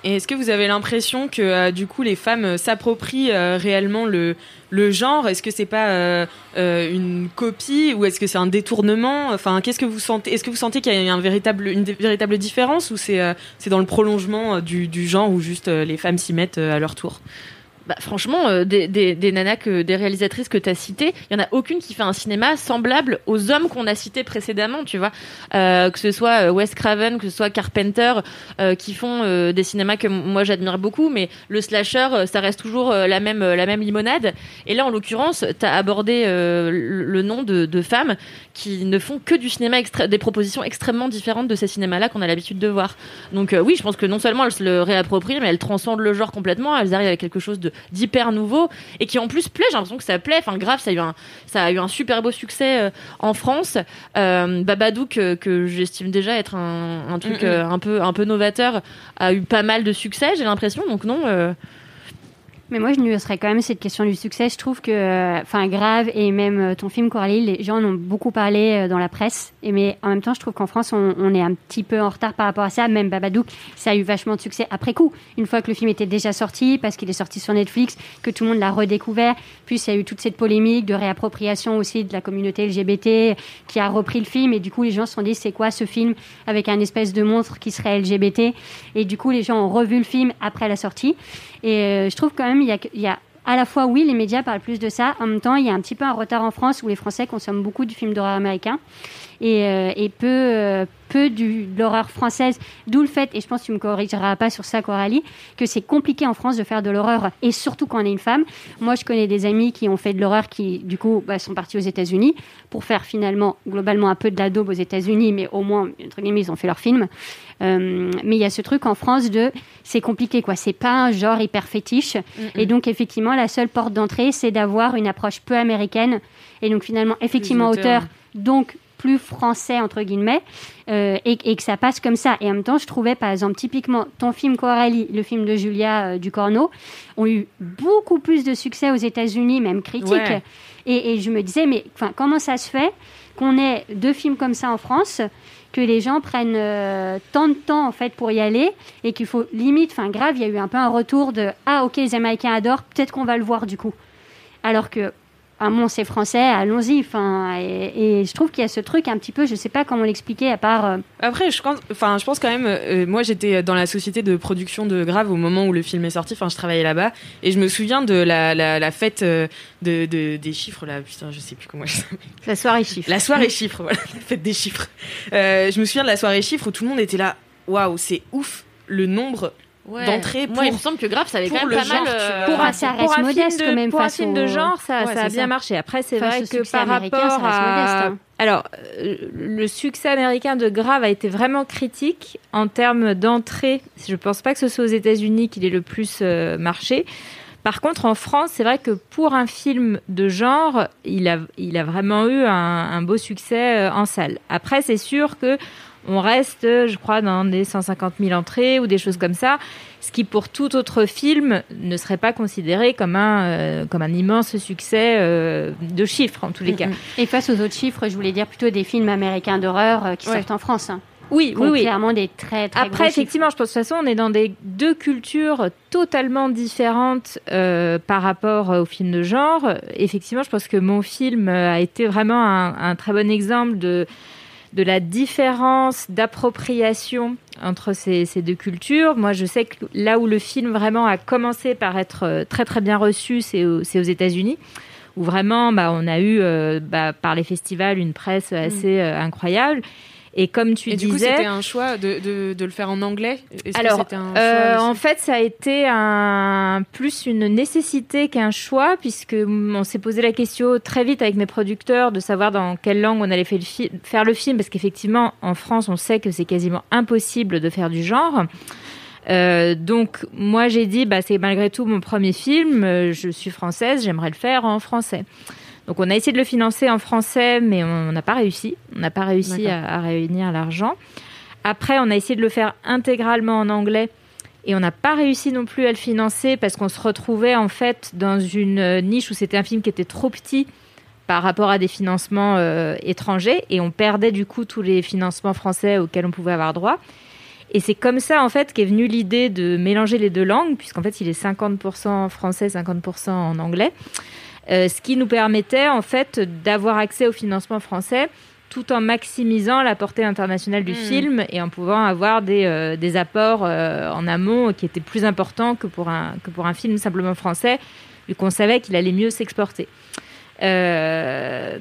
Et est-ce que vous avez l'impression que euh, du coup les femmes euh, s'approprient euh, réellement le, le genre? Est-ce que c'est pas une copie ou est-ce que c'est un détournement? Enfin, qu'est-ce que vous sentez Est-ce que vous sentez qu'il y a un véritable, une véritable différence ou c'est c'est dans le prolongement du, du genre où juste les femmes s'y mettent à leur tour? Bah, franchement, euh, des, des, des nanas, que, des réalisatrices que tu as citées, il y en a aucune qui fait un cinéma semblable aux hommes qu'on a cités précédemment, tu vois. Euh, que ce soit euh, Wes Craven, que ce soit Carpenter, qui font des cinémas que moi j'admire beaucoup, mais le slasher, ça reste toujours la, même, la même limonade. Et là, en l'occurrence, tu as abordé le, nom de, femmes qui ne font que du cinéma, des propositions extrêmement différentes de ces cinémas-là qu'on a l'habitude de voir. Donc oui, je pense que non seulement elles se le réapproprient, mais elles transcendent le genre complètement. Elles arrivent avec quelque chose de d'hyper nouveau et qui en plus plaît. J'ai l'impression que ça plaît. Enfin, grave, ça a eu un, ça a eu un super beau succès euh, en France. Euh, Babadook, euh, que j'estime déjà être un, un truc un peu, un peu novateur, a eu pas mal de succès. J'ai l'impression. Donc non. Mais moi, je nuancerais quand même cette question du succès. Je trouve que, enfin, Grave et même euh, ton film Coralie, les gens en ont beaucoup parlé euh, dans la presse. Et mais en même temps, je trouve qu'en France, on, on est un petit peu en retard par rapport à ça. Même Babadook, ça a eu vachement de succès après coup. Une fois que le film était déjà sorti, parce qu'il est sorti sur Netflix, que tout le monde l'a redécouvert. Puis il y a eu toute cette polémique de réappropriation aussi de la communauté LGBT qui a repris le film. Et du coup, les gens se sont dit, c'est quoi ce film avec un espèce de monstre qui serait LGBT Et du coup, les gens ont revu le film après la sortie. Et euh, je trouve quand même, il y a, à la fois, oui, les médias parlent plus de ça. En même temps, il y a un petit peu un retard en France où les Français consomment beaucoup du film d'horreur américain et, euh, peu, euh, peu du, de l'horreur française. D'où le fait, et je pense que tu me corrigeras pas sur ça, Coralie, que c'est compliqué en France de faire de l'horreur et surtout quand on est une femme. Moi, je connais des amis qui ont fait de l'horreur qui, du coup, bah, sont partis aux États-Unis pour faire finalement, globalement, un peu de la daube aux États-Unis, mais au moins, entre guillemets, ils ont fait leur film. Euh, mais il y a ce truc en France de c'est compliqué quoi, c'est pas un genre hyper fétiche. Et donc effectivement, la seule porte d'entrée, c'est d'avoir une approche peu américaine et donc finalement effectivement auteur, donc plus français entre guillemets, euh, et, et que ça passe comme ça. Et en même temps, je trouvais par exemple typiquement ton film Coralie, le film de Julia euh, Ducorneau, ont eu beaucoup plus de succès aux États-Unis, même. Ouais. Et, et je me disais, mais enfin, comment ça se fait qu'on ait deux films comme ça en France, que les gens prennent euh, tant de temps en fait pour y aller, et qu'il faut limite, enfin grave, il y a eu un peu un retour de ah ok les Américains adorent, peut-être qu'on va le voir du coup. Alors que un mon c'est français, allons-y. Enfin, et, et je trouve qu'il y a ce truc un petit peu, je sais pas comment l'expliquer à part. euh, Après, je pense, enfin, je pense quand même. euh, moi, j'étais dans la société de production de Grave au moment où le film est sorti. Enfin, je travaillais là-bas et je me souviens de la, la, la fête euh, de, de- des chiffres là. Putain, je sais plus comment s'appelle. la soirée chiffre. La soirée chiffres, voilà, la fête des chiffres. Je me souviens de la soirée chiffres où tout le monde était là. Waouh, c'est ouf le nombre Ouais. d'entrées Moi, il me semble que Grave, ça avait quand même le pas mal. genre, euh. Pour un- pour modeste film quand de, même pour un film au- de genre, ça, Ouais, ça a bien ça. marché. Après, c'est vrai que par rapport ça reste modeste, à... hein. Alors, euh, le succès américain de Grave a été vraiment critique en termes d'entrée. Je pense pas que ce soit aux États-Unis qu'il ait le plus euh, marché. Par contre, en France, c'est vrai que pour un film de genre, il a, il a vraiment eu un, un beau succès en salle. Après, c'est sûr que on reste, je crois, dans des 150 000 entrées ou des choses comme ça, ce qui pour tout autre film ne serait pas considéré comme un, euh, comme un immense succès euh, de chiffres en tous les cas. Et face aux autres chiffres, je voulais dire plutôt des films américains d'horreur euh, qui Ouais. sortent en France. hein. Oui, oui, clairement des très très Après, effectivement, je pense que de toute façon, on est dans des deux cultures totalement différentes euh, par rapport au film de genre. Effectivement, je pense que mon film a été vraiment un, un très bon exemple de, de la différence d'appropriation entre ces, ces deux cultures. Moi, je sais que là où le film vraiment a commencé par être euh, très très bien reçu, c'est au- c'est aux États-Unis où vraiment bah, on a eu euh, bah, par les festivals une presse assez euh, incroyable. Et comme tu Et du disais, coup, c'était un choix de, de, de le faire en anglais? Que alors, un euh, en fait, ça a été un, plus une nécessité qu'un choix, puisque on s'est posé la question très vite avec mes producteurs de savoir dans quelle langue on allait faire le, fi- faire le film, parce qu'effectivement, en France, on sait que c'est quasiment impossible de faire du genre. Euh, donc, moi, j'ai dit, bah, c'est malgré tout mon premier film, euh, je suis française, j'aimerais le faire en français. Donc, on a essayé de le financer en français, mais on n'a pas réussi. On n'a pas réussi à réunir l'argent. Après, on a essayé de le faire intégralement en anglais et on n'a pas réussi non plus à le financer parce qu'on se retrouvait en fait dans une euh, niche où c'était un film qui était trop petit par rapport à des financements euh, étrangers et on perdait du coup tous les financements français auxquels on pouvait avoir droit. Et c'est comme ça en fait qu'est venue l'idée de mélanger les deux langues puisqu'en fait il est 50% français, 50% en anglais. Euh, ce qui nous permettait en fait d'avoir accès au financement français tout en maximisant la portée internationale du Mm. film et en pouvant avoir des, euh, des apports euh, en amont qui étaient plus importants que pour un, que pour un film simplement français, vu qu'on savait qu'il allait mieux s'exporter. Euh,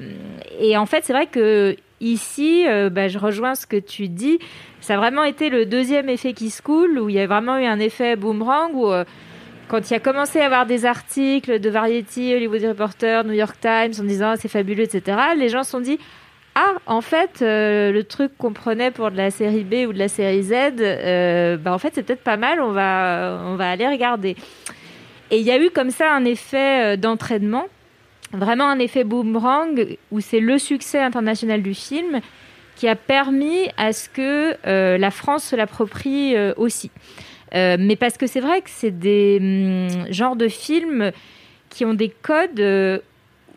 et en fait, c'est vrai que ici, bah, je rejoins ce que tu dis. Ça a vraiment été le deuxième effet qui se coule, où il y a vraiment eu un effet boomerang, où quand il a commencé à avoir des articles de Variety, Hollywood Reporter, New York Times en disant Ah, c'est fabuleux, etc., les gens se sont dit Ah, en fait, euh, le truc qu'on prenait pour de la série B ou de la série Z, euh, bah, en fait, c'est peut-être pas mal, on va, on va aller regarder. Et il y a eu comme ça un effet euh, d'entraînement, vraiment un effet boomerang, où c'est le succès international du film qui a permis à ce que la France se l'approprie aussi. Euh, mais parce que c'est vrai que c'est des hum, genres de films qui ont des codes euh,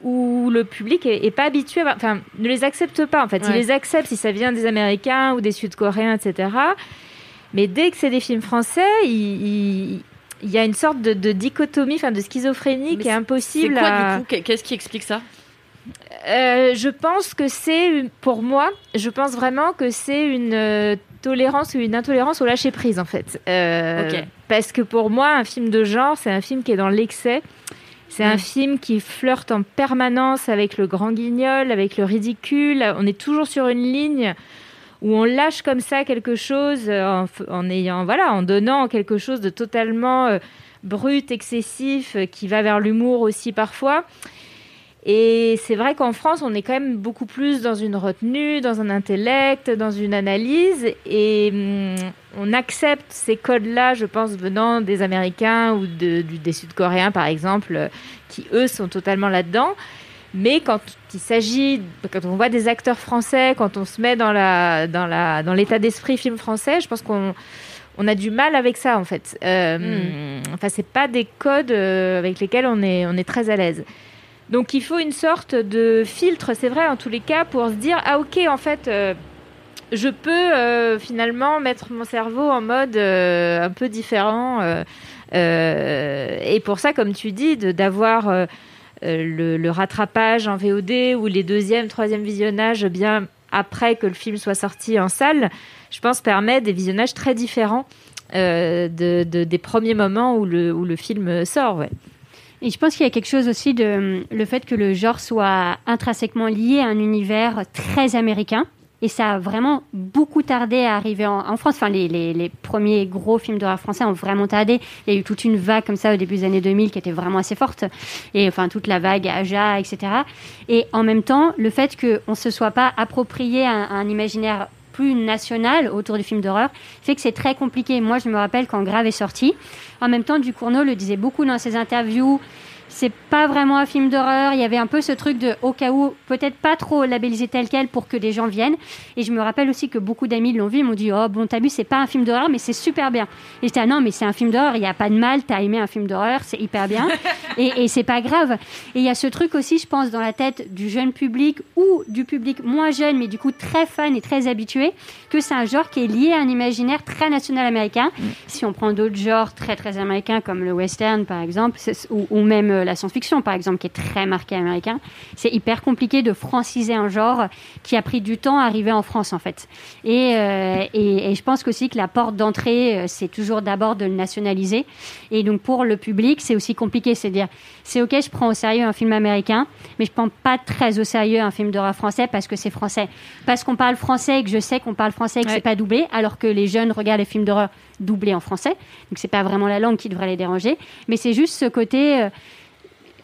où le public est, est pas habitué, à- enfin, ne les accepte pas en fait. Il Ouais. les accepte si ça vient des Américains ou des Sud-Coréens, etc. Mais dès que c'est des films français, il, il- il y a une sorte de, de dichotomie, enfin de schizophrénie Mais qui est impossible C'est quoi à... du coup? Qu'est- Qu'est-ce qui explique ça? Euh, je pense que c'est, pour moi, je pense vraiment que c'est une tolérance ou une intolérance au lâcher prise en fait. Euh. Parce que pour moi, un film de genre, c'est un film qui est dans l'excès. C'est un Mm. film qui flirte en permanence avec le grand guignol, avec le ridicule. On est toujours sur une ligne où on lâche comme ça quelque chose euh, en, en ayant, voilà, en donnant quelque chose de totalement euh, brut, excessif, qui va vers l'humour aussi parfois. Et c'est vrai qu'en France, on est quand même beaucoup plus dans une retenue, dans un intellect, dans une analyse. Et hum, on accepte ces codes-là, je pense, venant des Américains ou de- du- des Sud-Coréens, par exemple, qui, eux, sont totalement là-dedans. Mais quand il s'agit, quand on voit des acteurs français, quand on se met dans la dans la dans l'état d'esprit film français, je pense qu'on on a du mal avec ça en fait. Euh, Enfin, c'est pas des codes euh, avec lesquels on est on est très à l'aise. Donc il faut une sorte de filtre, c'est vrai en tous les cas, pour se dire ah ok en fait euh, je peux euh, finalement mettre mon cerveau en mode euh, un peu différent. et pour ça, comme tu dis, d'avoir le, rattrapage en VOD ou les deuxième, troisième visionnages bien après que le film soit sorti en salle, je pense permet des visionnages très différents de, de- des premiers moments où le, film sort. Et je pense qu'il y a quelque chose aussi de le fait que le genre soit intrinsèquement lié à un univers très américain. Et ça a vraiment beaucoup tardé à arriver en, France. Enfin, les, les- les premiers gros films d'horreur français ont vraiment tardé. Il y a eu toute une vague comme ça au début des années 2000 qui était vraiment assez forte. Et enfin, toute la vague Aja, etc. Et en même temps, le fait qu'on ne se soit pas approprié un, un imaginaire plus national autour du film d'horreur fait que c'est très compliqué. Moi, je me rappelle quand Grave est sorti. En même temps, Ducournau le disait beaucoup dans ses interviews. C'est pas vraiment un film d'horreur. Il y avait un peu ce truc de, au cas où, peut-être pas trop labellisé tel quel pour que des gens viennent. Et je me rappelle aussi que beaucoup d'amis l'ont vu. Ils m'ont dit, oh bon, t'as vu, c'est pas un film d'horreur, mais c'est super bien. Et j'étais, ah non, mais c'est un film d'horreur. Il n'y a pas de mal. T'as aimé un film d'horreur. C'est hyper bien. et, et c'est pas grave. Et il y a ce truc aussi, je pense, dans la tête du jeune public ou du public moins jeune, mais du coup très fan et très habitué, que c'est un genre qui est lié à un imaginaire très national américain. Si on prend d'autres genres très très américains comme le western par exemple, ou même euh, la science-fiction par exemple, qui est très marqué américain, c'est hyper compliqué de franciser un genre qui a pris du temps à arriver en France en fait. Et, euh, et, et je pense aussi que la porte d'entrée, euh, c'est toujours d'abord de le nationaliser. Et donc pour le public, c'est aussi compliqué, c'est dire, c'est ok, je prends au sérieux un film américain, mais je prends pas très au sérieux un film d'horreur français parce que c'est français, parce qu'on parle français et que je sais qu'on parle français et que c'est pas doublé, alors que les jeunes regardent les films d'horreur doublés en français, donc c'est pas vraiment la langue qui devrait les déranger, mais c'est juste ce côté. euh,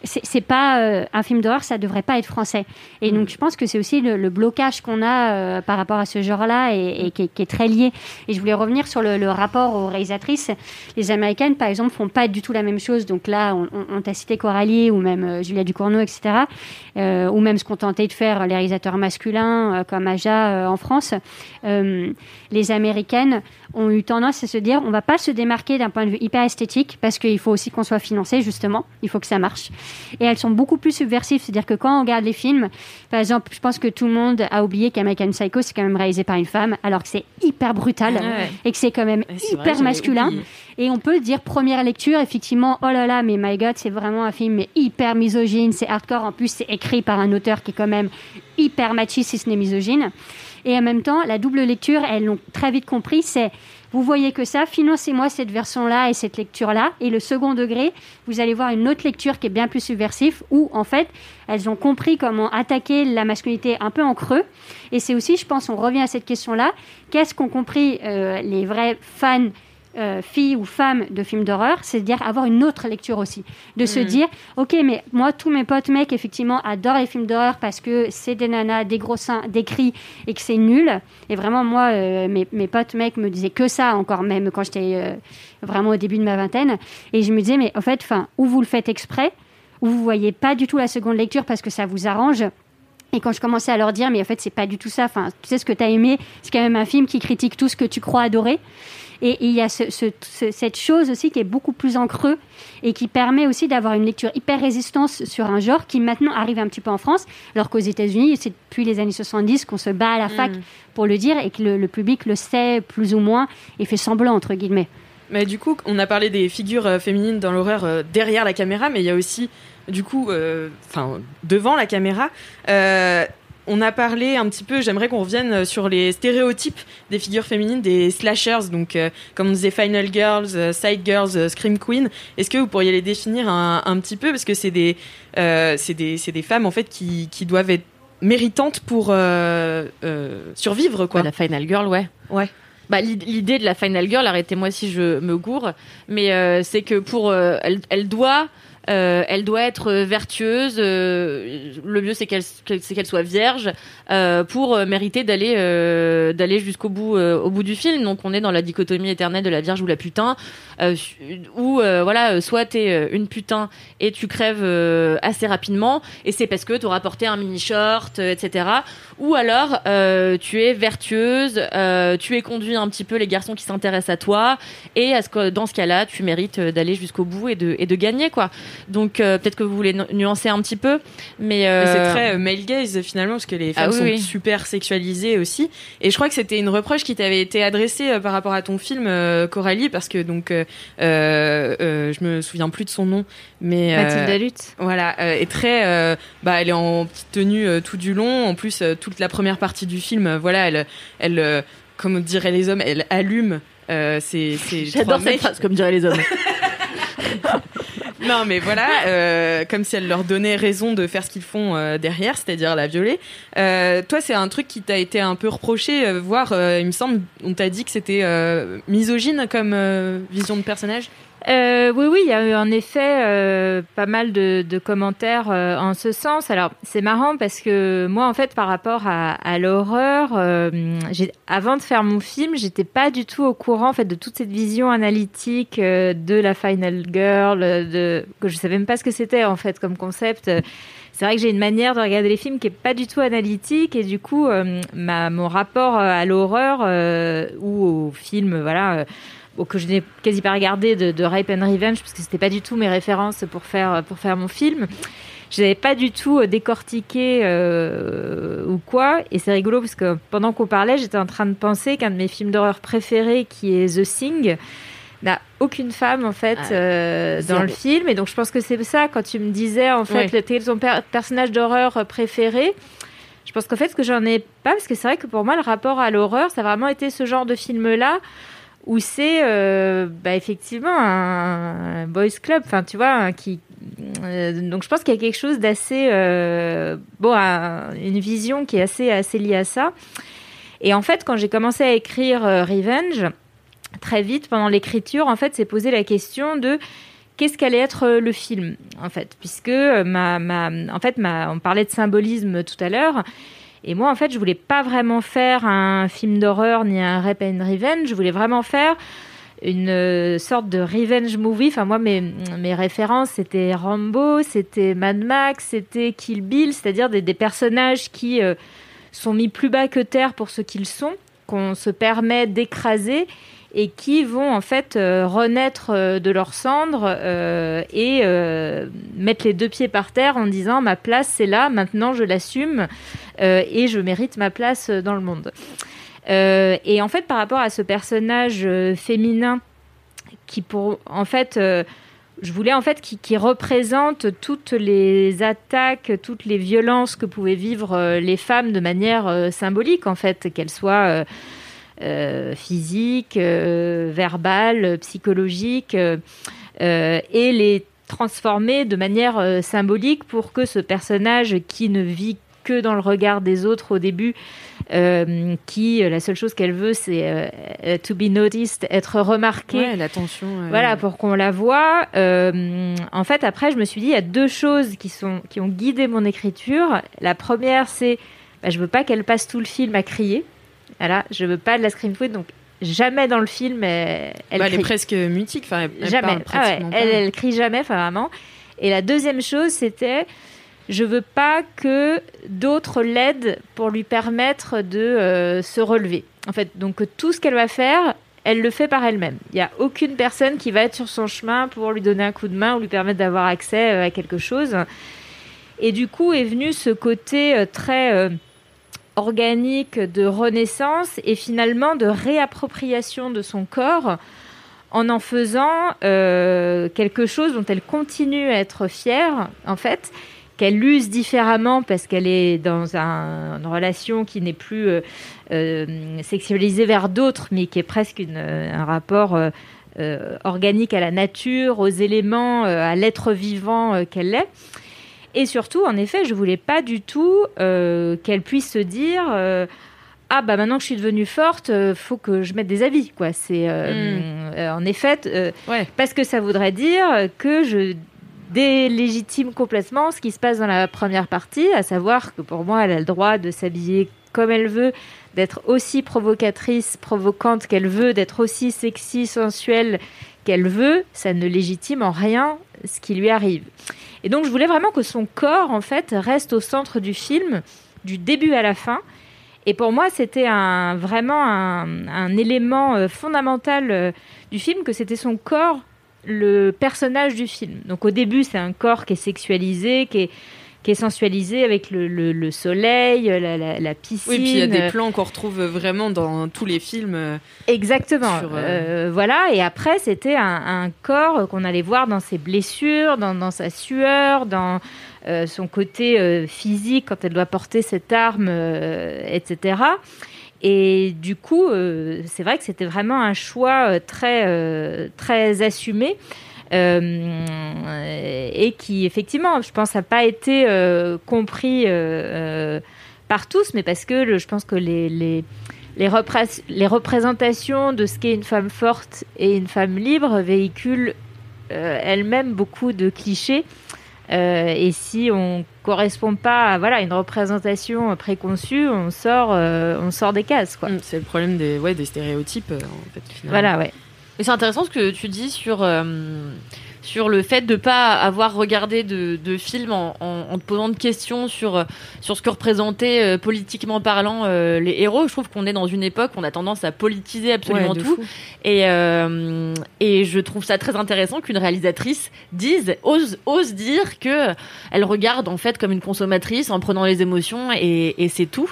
c'est pas euh, un film d'horreur, ça devrait pas être français. Et donc je pense que c'est aussi le, le blocage qu'on a euh, par rapport à ce genre-là et, et qui, est, qui est très lié. Et je voulais revenir sur le, le rapport aux réalisatrices. Les américaines, par exemple, font pas du tout la même chose. Donc là, on, on- on t'a cité Coralie ou même euh, Julia Ducournau, etc. Ou même se contenter de faire les réalisateurs masculins comme Aja en France. Les américaines ont eu tendance à se dire on va pas se démarquer d'un point de vue hyper esthétique parce qu'il faut aussi qu'on soit financé justement, il faut que ça marche. Et elles sont beaucoup plus subversives, c'est-à-dire que quand on regarde les films, par exemple, je pense que tout le monde a oublié qu'American Psycho c'est quand même réalisé par une femme, alors que c'est hyper brutal Ouais. et que c'est quand même vrai, hyper masculin. oublié. Et on peut dire première lecture, effectivement, oh là là, mais my god, c'est vraiment un film hyper misogyne, c'est hardcore. En plus, c'est écrit par un auteur qui est quand même hyper machiste, si ce n'est misogyne. Et en même temps, la double lecture, elles l'ont très vite compris, c'est vous voyez que ça, financez-moi cette version-là et cette lecture-là. Et le second degré, vous allez voir une autre lecture qui est bien plus subversive, où en fait, elles ont compris comment attaquer la masculinité un peu en creux. Et c'est aussi, je pense, on revient à cette question-là, qu'est-ce qu'ont compris euh, les vrais fans euh, filles ou femmes de films d'horreur, c'est-à-dire avoir une autre lecture aussi. De se Mhm. dire, ok, mais moi, tous mes potes mecs, effectivement, adorent les films d'horreur parce que c'est des nanas, des gros seins, des cris et que c'est nul. Et vraiment, moi, euh, mes, mes potes mecs me disaient que ça, encore même quand j'étais euh, vraiment au début de ma vingtaine. Et je me disais, mais en fait, enfin, ou vous le faites exprès, ou vous voyez pas du tout la seconde lecture parce que ça vous arrange. Et quand je commençais à leur dire, mais en fait, c'est pas du tout ça. Enfin, tu sais ce que tu as aimé, c'est quand même un film qui critique tout ce que tu crois adorer. Et il y a ce- ce- ce- cette chose aussi qui est beaucoup plus en creux et qui permet aussi d'avoir une lecture hyper résistance sur un genre qui maintenant arrive un petit peu en France, alors qu'aux États-Unis, c'est depuis les années 70 qu'on se bat à la fac Mm. pour le dire et que le, le public le sait plus ou moins et fait semblant, entre guillemets. Mais du coup, on a parlé des figures euh, féminines dans l'horreur euh, derrière la caméra, mais il y a aussi, du coup, euh, enfin, devant la caméra. On a parlé un petit peu, j'aimerais qu'on revienne euh, sur les stéréotypes des figures féminines, des slashers, donc euh, comme on disait Final Girls, euh, Side Girls, euh, Scream Queen. Est-ce que vous pourriez les définir un, un petit peu? Parce que c'est des, c'est des, des femmes en fait qui, qui doivent être méritantes pour survivre, quoi. la Final Girl, ouais. Ouais. Bah, l'id- l'idée de la Final Girl, arrêtez-moi si je me gourre, mais c'est que pour elle, elle doit euh, elle doit être vertueuse. euh, le mieux c'est qu'elle qu'elle- soit vierge euh, pour euh, mériter d'aller euh, d'aller jusqu'au bout euh, au bout du film. Donc on est dans la dichotomie éternelle de la vierge ou la putain, euh, où euh, voilà, euh, soit t'es euh, une putain et tu crèves euh, assez rapidement, et c'est parce que t'auras porté un mini short, euh, etc. Ou alors euh, tu es vertueuse, euh, tu es conduit un petit peu les garçons qui s'intéressent à toi, et à ce dans ce cas-là, tu mérites euh, d'aller jusqu'au bout et de et de gagner quoi. Donc euh, peut-être que vous voulez nu- nuancer un petit peu, mais, euh, Mais C'est très euh, male gaze finalement parce que les femmes Ah oui, sont oui. super sexualisées aussi. Et je crois que c'était une reproche qui t'avait été adressée euh, par rapport à ton film euh, Coralie parce que donc euh, euh, euh, je me souviens plus de son nom, mais euh, Mathilda Lutte. Voilà, euh, est très, euh, bah elle est en petite tenue euh, tout du long. En plus euh, toute la première partie du film, euh, voilà, elle, elle, euh, comme diraient les hommes, elle allume. Euh, c'est, J'adore cette phrase, comme diraient les hommes. Non, mais voilà, euh, comme si elle leur donnait raison de faire ce qu'ils font euh, derrière, c'est-à-dire la violer. Euh, toi, c'est un truc qui t'a été un peu reproché, euh, voire, euh, il me semble, on t'a dit que c'était euh, misogyne comme euh, vision de personnage. Euh, oui, oui, il y a eu en effet euh, pas mal de, commentaires euh, en ce sens. Alors, c'est marrant parce que moi, en fait, par rapport à, l'horreur, avant de faire mon film, j'étais pas du tout au courant en fait de toute cette vision analytique de la final girl, que je savais même pas ce que c'était en fait comme concept. C'est vrai que j'ai une manière de regarder les films qui est pas du tout analytique et du coup, mon rapport à l'horreur ou au film, voilà. Bon, que je n'ai quasi pas regardé de, de Rape and Revenge parce que c'était pas du tout mes références pour faire pour faire mon film. Je n'avais pas du tout euh, décortiqué euh, ou quoi. Et c'est rigolo parce que pendant qu'on parlait, j'étais en train de penser qu'un de mes films d'horreur préférés, qui est The Thing, n'a aucune femme en fait Ah, euh, dans le film. Et donc je pense que c'est ça quand tu me disais en fait le- est ton per- personnage d'horreur préféré. Je pense qu'en fait, ce que j'en ai pas, parce que c'est vrai que pour moi, le rapport à l'horreur, ça a vraiment été ce genre de film-là, où c'est euh, bah, effectivement un, boys club, enfin, tu vois, euh, donc, je pense qu'il y a quelque chose d'assez. euh, bon, un- une vision qui est assez, liée à ça. Et en fait, quand j'ai commencé à écrire Revenge, très vite, pendant l'écriture, en fait, c'est posé la question de qu'est-ce qu'allait être le film en fait puisque en fait on parlait de symbolisme tout à l'heure et moi en fait je voulais pas vraiment faire un film d'horreur ni un rap and revenge. Je voulais vraiment faire une euh, sorte de revenge movie. Enfin moi mes, mes références c'était Rambo c'était Mad Max c'était Kill Bill c'est-à-dire des, des personnages qui euh, sont mis plus bas que terre pour ce qu'ils sont qu'on se permet d'écraser et qui vont en fait euh, renaître de leurs cendres et mettre les deux pieds par terre en disant ma place c'est là, maintenant je l'assume et je mérite ma place euh, dans le monde. Euh, et en fait par rapport à ce personnage euh, féminin qui en fait euh, je voulais en fait qui, représente toutes les attaques, toutes les violences que pouvaient vivre euh, les femmes de manière euh, symbolique en fait, qu'elles soient euh, euh, physiques, euh, verbales, psychologiques, euh, euh, et les transformer de manière euh, symbolique pour que ce personnage qui ne vit que dans le regard des autres au début, euh, qui euh, la seule chose qu'elle veut c'est euh, to be noticed, être remarquée. Ouais, l'attention. euh, Voilà, pour qu'on la voit. En fait, après, je me suis dit, il y a deux choses qui, sont, qui ont guidé mon écriture. La première, c'est, bah, je veux pas qu'elle passe tout le film à crier. Voilà, je veux pas de la scream queen, donc jamais dans le film, elle, elle bah, elle est presque mutique. Enfin, elle- elle Jamais. parle Ah ouais, elle, pas. elle crie jamais, enfin vraiment. Et la deuxième chose, c'était je veux pas que d'autres l'aident pour lui permettre de euh, se relever. En fait, donc tout ce qu'elle va faire, elle le fait par elle-même. Il n'y a aucune personne qui va être sur son chemin pour lui donner un coup de main ou lui permettre d'avoir accès euh, à quelque chose. Et du coup est venu ce côté euh, très organique de renaissance et finalement de réappropriation de son corps en en faisant quelque chose dont elle continue à être fière, en fait, qu'elle use différemment parce qu'elle est dans un- une relation qui n'est plus euh, euh, sexualisée vers d'autres, mais qui est presque une- un rapport euh, euh, organique à la nature, aux éléments, euh, à l'être vivant euh, qu'elle est. Et surtout, en effet, je voulais pas du tout euh, qu'elle puisse se dire euh, ah bah maintenant que je suis devenue forte, euh, faut que je mette des avis quoi. C'est euh, euh, en effet euh, parce que ça voudrait dire que je délégitime complètement ce qui se passe dans la première partie, à savoir que pour moi, elle a le droit de s'habiller comme elle veut, d'être aussi provocatrice, provocante qu'elle veut, d'être aussi sexy, sensuelle qu'elle veut. Ça ne légitime en rien ce qui lui arrive. Et donc, je voulais vraiment que son corps, en fait, reste au centre du film, du début à la fin. Et pour moi, c'était un, vraiment un, un élément euh, fondamental euh, du film, que c'était son corps le personnage du film. Donc au début, c'est un corps qui est sexualisé, qui est qui est sensualisé avec le, le, le soleil, la, la, la, piscine. Oui, puis il y a des plans qu'on retrouve vraiment dans tous les films. euh, Exactement. sur, euh, Euh, voilà. Et après, c'était un, un corps qu'on allait voir dans ses blessures, dans, dans sa sueur, dans euh, son côté physique quand elle doit porter cette arme, etc. Et du coup, euh, c'est vrai que c'était vraiment un choix euh, très, euh, très assumé. et qui effectivement, je pense, n'a pas été compris par tous, mais parce que je pense que les, les, les, représ- les représentations de ce qu'est une femme forte et une femme libre véhiculent elles-mêmes beaucoup de clichés. Euh, et si on correspond pas à voilà, une représentation préconçue, on sort, euh, on sort des cases. Quoi. Mm, C'est le problème des, ouais, des stéréotypes, euh, en fait, finalement. Voilà, ouais. Et c'est intéressant ce que tu dis sur, euh, sur le fait de pas avoir regardé de, de film en, en, en te posant de questions sur, sur ce que représentaient euh, politiquement parlant euh, les héros. Je trouve qu'on est dans une époque où on a tendance à politiser absolument Ouais, tout. fou. Et, euh, et je trouve ça très intéressant qu'une réalisatrice dise, ose, ose dire que elle regarde en fait comme une consommatrice en prenant les émotions et, et c'est tout.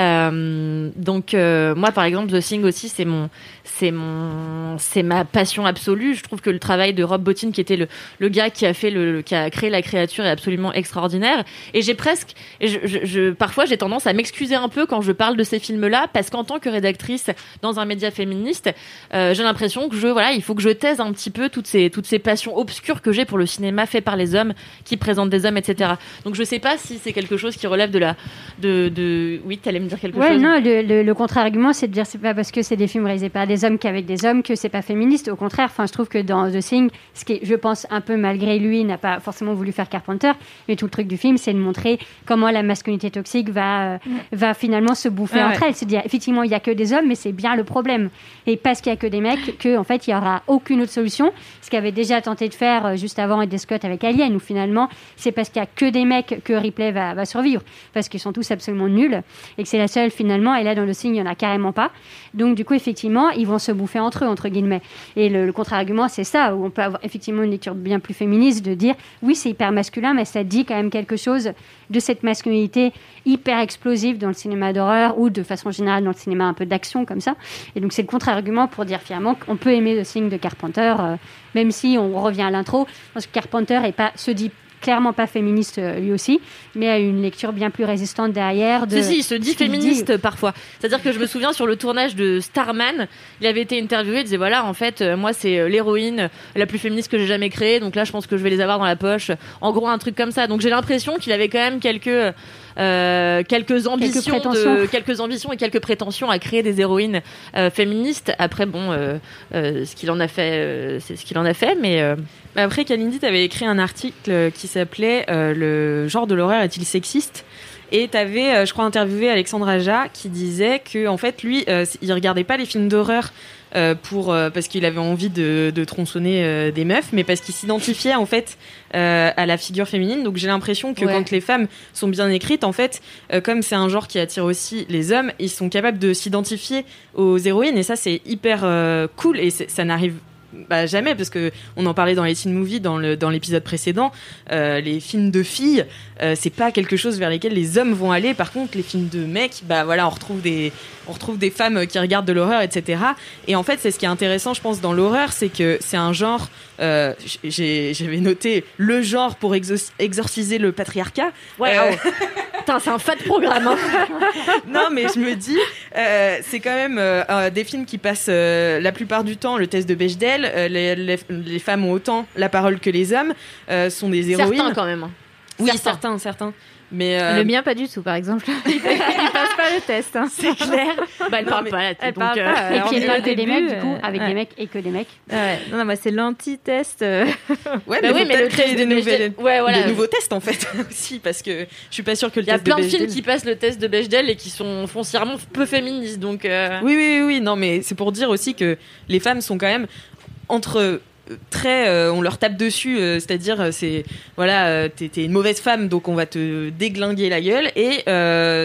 Euh, donc euh, moi par exemple The Thing aussi c'est mon c'est mon c'est ma passion absolue. Je trouve que le travail de Rob Bottin qui était le, le gars qui a fait le qui a créé la créature est absolument extraordinaire. Et j'ai presque parfois j'ai tendance à m'excuser un peu quand je parle de ces films là parce qu'en tant que rédactrice dans un média féministe euh, j'ai l'impression que je voilà il faut que je taise un petit peu toutes ces toutes ces passions obscures que j'ai pour le cinéma fait par les hommes qui présentent des hommes etc donc je sais pas si c'est quelque chose qui relève de la de de oui t'allais me dire quelque Ouais, chose non, le, le- le contre-argument, c'est de dire c'est pas parce que c'est des films réalisés par des hommes qu'avec des hommes que c'est pas féministe. Au contraire, enfin, je trouve que dans The Thing, ce qui, est, je pense, un peu malgré lui, n'a pas forcément voulu faire Carpenter, mais tout le truc du film, c'est de montrer comment la masculinité toxique va, euh, va finalement se bouffer Ouais, entre ouais. elles. C'est-à-dire, effectivement, il y a que des hommes, mais c'est bien le problème. Et parce qu'il y a que des mecs, que en fait, il y aura aucune autre solution. Ce qu'avait déjà tenté de faire euh, juste avant Ridley Scott avec Alien, où finalement, c'est parce qu'il y a que des mecs que Ripley va, va survivre, parce qu'ils sont tous absolument nuls et que c'est la seule finalement. Et là, dans le signe, il n'y en a carrément pas. Donc, du coup, effectivement, ils vont se bouffer entre eux, entre guillemets. Et le, le contre-argument, c'est ça, où on peut avoir effectivement une lecture bien plus féministe de dire oui, c'est hyper masculin, mais ça dit quand même quelque chose de cette masculinité hyper explosive dans le cinéma d'horreur ou de façon générale dans le cinéma un peu d'action comme ça. Et donc, c'est le contre-argument pour dire finalement qu'on peut aimer le signe de Carpenter, euh, même si on revient à l'intro, parce que Carpenter est pas, se dit clairement pas féministe euh, lui aussi, mais a une lecture bien plus résistante derrière. De Si, si, il se dit féministe parfois. C'est-à-dire que je me souviens sur le tournage de Starman, il avait été interviewé, il disait voilà, en fait, euh, moi c'est euh, l'héroïne la plus féministe que j'ai jamais créée, donc là je pense que je vais les avoir dans la poche. En gros, un truc comme ça. Donc j'ai l'impression qu'il avait quand même quelques. Euh, quelques ambitions de quelques ambitions et quelques prétentions à créer des héroïnes euh, féministes. Après bon euh, ce qu'il en a fait c'est ce qu'il en a fait mais Après, Kalindi, t'avais écrit un article qui s'appelait Le genre de l'horreur est-il sexiste? Et t'avais, je crois, interviewé Alexandre Aja qui disait que, en fait, lui, euh, il regardait pas les films d'horreur euh, pour euh, parce qu'il avait envie de, de tronçonner euh, des meufs, mais parce qu'il s'identifiait en fait à la figure féminine. Donc j'ai l'impression que Ouais. quand les femmes sont bien écrites, en fait, comme c'est un genre qui attire aussi les hommes, ils sont capables de s'identifier aux héroïnes et ça c'est hyper cool et ça n'arrive bah, jamais parce que on en parlait dans les teen movies dans le dans l'épisode précédent euh, les films de filles euh, c'est pas quelque chose vers lesquels les hommes vont aller par contre les films de mecs bah voilà on retrouve des on retrouve des femmes qui regardent de l'horreur etc et en fait c'est ce qui est intéressant je pense dans l'horreur c'est que c'est un genre euh, j'avais noté le genre pour exo- exorciser le patriarcat ouais Euh, oh. Putain, c'est un fat programme hein. non, mais je me dis, euh, c'est quand même des films qui passent la plupart du temps le test de Bechdel. Les, les- les femmes ont autant la parole que les hommes, sont des héroïnes. certains quand même hein. Oui, Certains. certains, certains. Mais euh, Le mien, pas du tout, par exemple. il passe pas le test. hein. c'est clair bah elle Non, parle mais pas là elle donc, parle euh, pas, Et alors, puis elle parle que des mecs, du coup, euh, avec ouais. des mecs et que des mecs. Ouais, non, non, moi, c'est l'anti-test. euh. ouais, Bah mais, oui, faut mais peut-être le créer test des, de nouvelles, Bechdel- ouais, voilà. des nouveaux tests en fait aussi, parce que je suis pas sûre que le Il y a test plein de, films qui passent le test de Bechdel et qui sont foncièrement peu féministes donc euh, Oui, oui, oui, oui, non, mais c'est pour dire aussi que les femmes sont quand même entre très, euh, on leur tape dessus, euh, c'est-à-dire euh, c'est voilà, euh, t'es une mauvaise femme, donc on va te déglinguer la gueule, et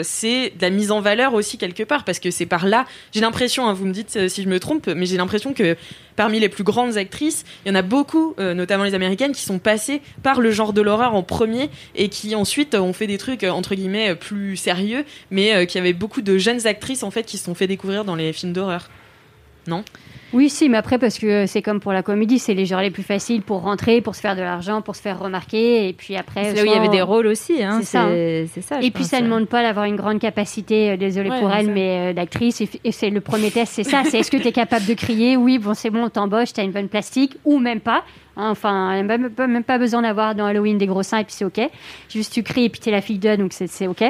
c'est de la mise en valeur aussi quelque part, parce que c'est par là, j'ai l'impression, hein, vous me dites si je me trompe, mais j'ai l'impression que parmi les plus grandes actrices, il y en a beaucoup, notamment les américaines, qui sont passées par le genre de l'horreur en premier et qui ensuite ont fait des trucs entre guillemets plus sérieux, mais qui avaient beaucoup de jeunes actrices en fait qui se sont fait découvrir dans les films d'horreur. Non? Oui, si, mais après, parce que c'est comme pour la comédie, c'est les genres les plus faciles pour rentrer, pour se faire de l'argent, pour se faire remarquer, et puis après. C'est là où il y avait des rôles aussi. Hein, C'est ça, Et puis pense. ça ne demande pas d'avoir une grande capacité, euh, désolée Ouais, pour elle, ça. mais euh, d'actrice. Et, c'est le premier test, c'est ça. C'est est-ce que tu es capable de crier? Oui, bon, c'est bon, on t'embauche, tu as une bonne plastique, ou même pas. Hein, enfin, même pas, même pas besoin d'avoir dans Halloween des gros seins et puis c'est ok. Juste tu cries et puis t'es la fille d'eux, donc c'est c'est ok.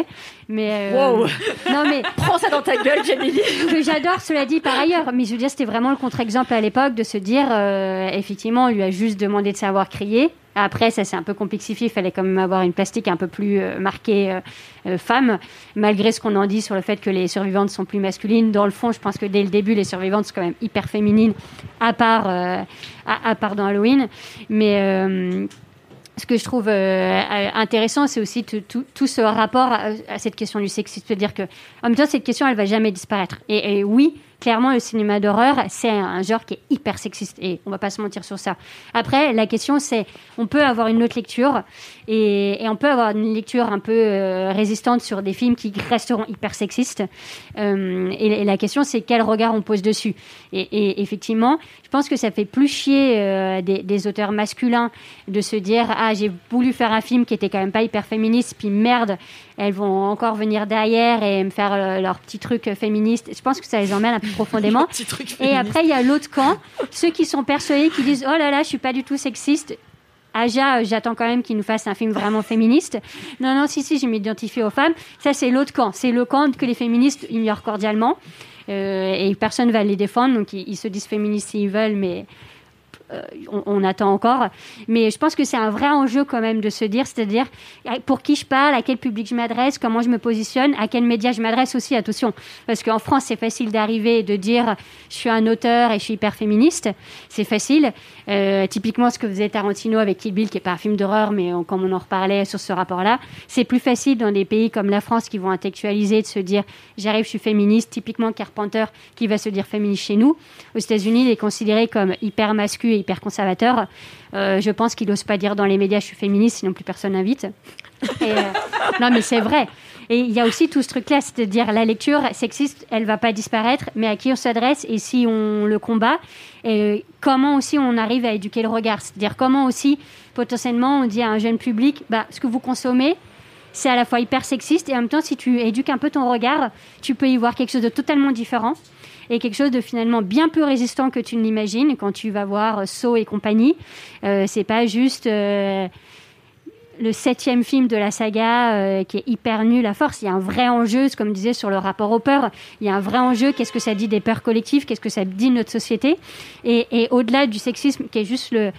Mais euh, Wow. non mais Prends ça dans ta gueule, Jamie. j'adore, cela dit par ailleurs. Mais je veux dire, c'était vraiment le contre-exemple à l'époque de se dire, euh, effectivement, on lui a juste demandé de savoir crier. Après, ça s'est un peu complexifié. Il fallait quand même avoir une plastique un peu plus euh, marquée euh, euh, femme, malgré ce qu'on en dit sur le fait que les survivantes sont plus masculines. Dans le fond, je pense que dès le début, les survivantes sont quand même hyper féminines, à part, à, part dans Halloween. Mais ce que je trouve intéressant, c'est aussi tout, ce rapport à, cette question du sexisme. C'est-à-dire que, en même temps, cette question, elle va jamais disparaître. Et oui, clairement, le cinéma d'horreur, c'est un genre qui est hyper sexiste. Et on va pas se mentir sur ça. Après, la question, c'est, on peut avoir une autre lecture et, on peut avoir une lecture un peu euh, résistante sur des films qui resteront hyper sexistes. Euh, et, la question, c'est quel regard on pose dessus? Et, effectivement, je pense que ça fait plus chier euh, des, auteurs masculins de se dire ah j'ai voulu faire un film qui était quand même pas hyper féministe puis merde elles vont encore venir derrière et me faire leur petit truc féministe je pense que ça les emmène un peu profondément et après il y a l'autre camp ceux qui sont persuadés qui disent oh là là je suis pas du tout sexiste Aja, euh, j'attends quand même qu'il nous fasse un film vraiment féministe. Non, non, si, si, je m'identifie aux femmes. Ça, c'est l'autre camp. C'est le camp que les féministes ignorent cordialement. Euh, et personne va les défendre. Donc, ils, ils se disent féministes s'ils veulent, mais on, on attend encore. Mais je pense que c'est un vrai enjeu quand même de se dire, c'est-à-dire pour qui je parle, à quel public je m'adresse, comment je me positionne, à quel média je m'adresse aussi, attention. Parce qu'en France, c'est facile d'arriver et de dire je suis un auteur et je suis hyper féministe. C'est facile. Euh, typiquement, ce que faisait Tarantino avec Kill Bill, qui n'est pas un film d'horreur, mais comme on en reparlait sur ce rapport-là, c'est plus facile dans des pays comme la France qui vont intellectualiser de se dire j'arrive, je suis féministe. Typiquement, Carpenter qui va se dire féministe chez nous. Aux États-Unis, il est considéré comme hyper masculin et hyper conservateur. Euh, je pense qu'il n'ose pas dire dans les médias je suis féministe, sinon plus personne n'invite. Euh, non, mais c'est vrai. Et il y a aussi tout ce truc-là, c'est-à-dire la lecture sexiste, elle va pas disparaître, mais à qui on s'adresse et si on le combat, et comment aussi on arrive à éduquer le regard, c'est-à-dire comment aussi potentiellement on dit à un jeune public, bah, ce que vous consommez, c'est à la fois hyper sexiste et en même temps, si tu éduques un peu ton regard, tu peux y voir quelque chose de totalement différent et quelque chose de finalement bien plus résistant que tu ne l'imagines quand tu vas voir Saw et compagnie. Euh, c'est pas juste euh, le septième film de la saga euh, qui est hyper nul à force. Il y a un vrai enjeu, comme je disais, sur le rapport aux peurs. Il y a un vrai enjeu. Qu'est-ce que ça dit des peurs collectives Qu'est-ce que ça dit de notre société Et, et au-delà du sexisme, qui est juste le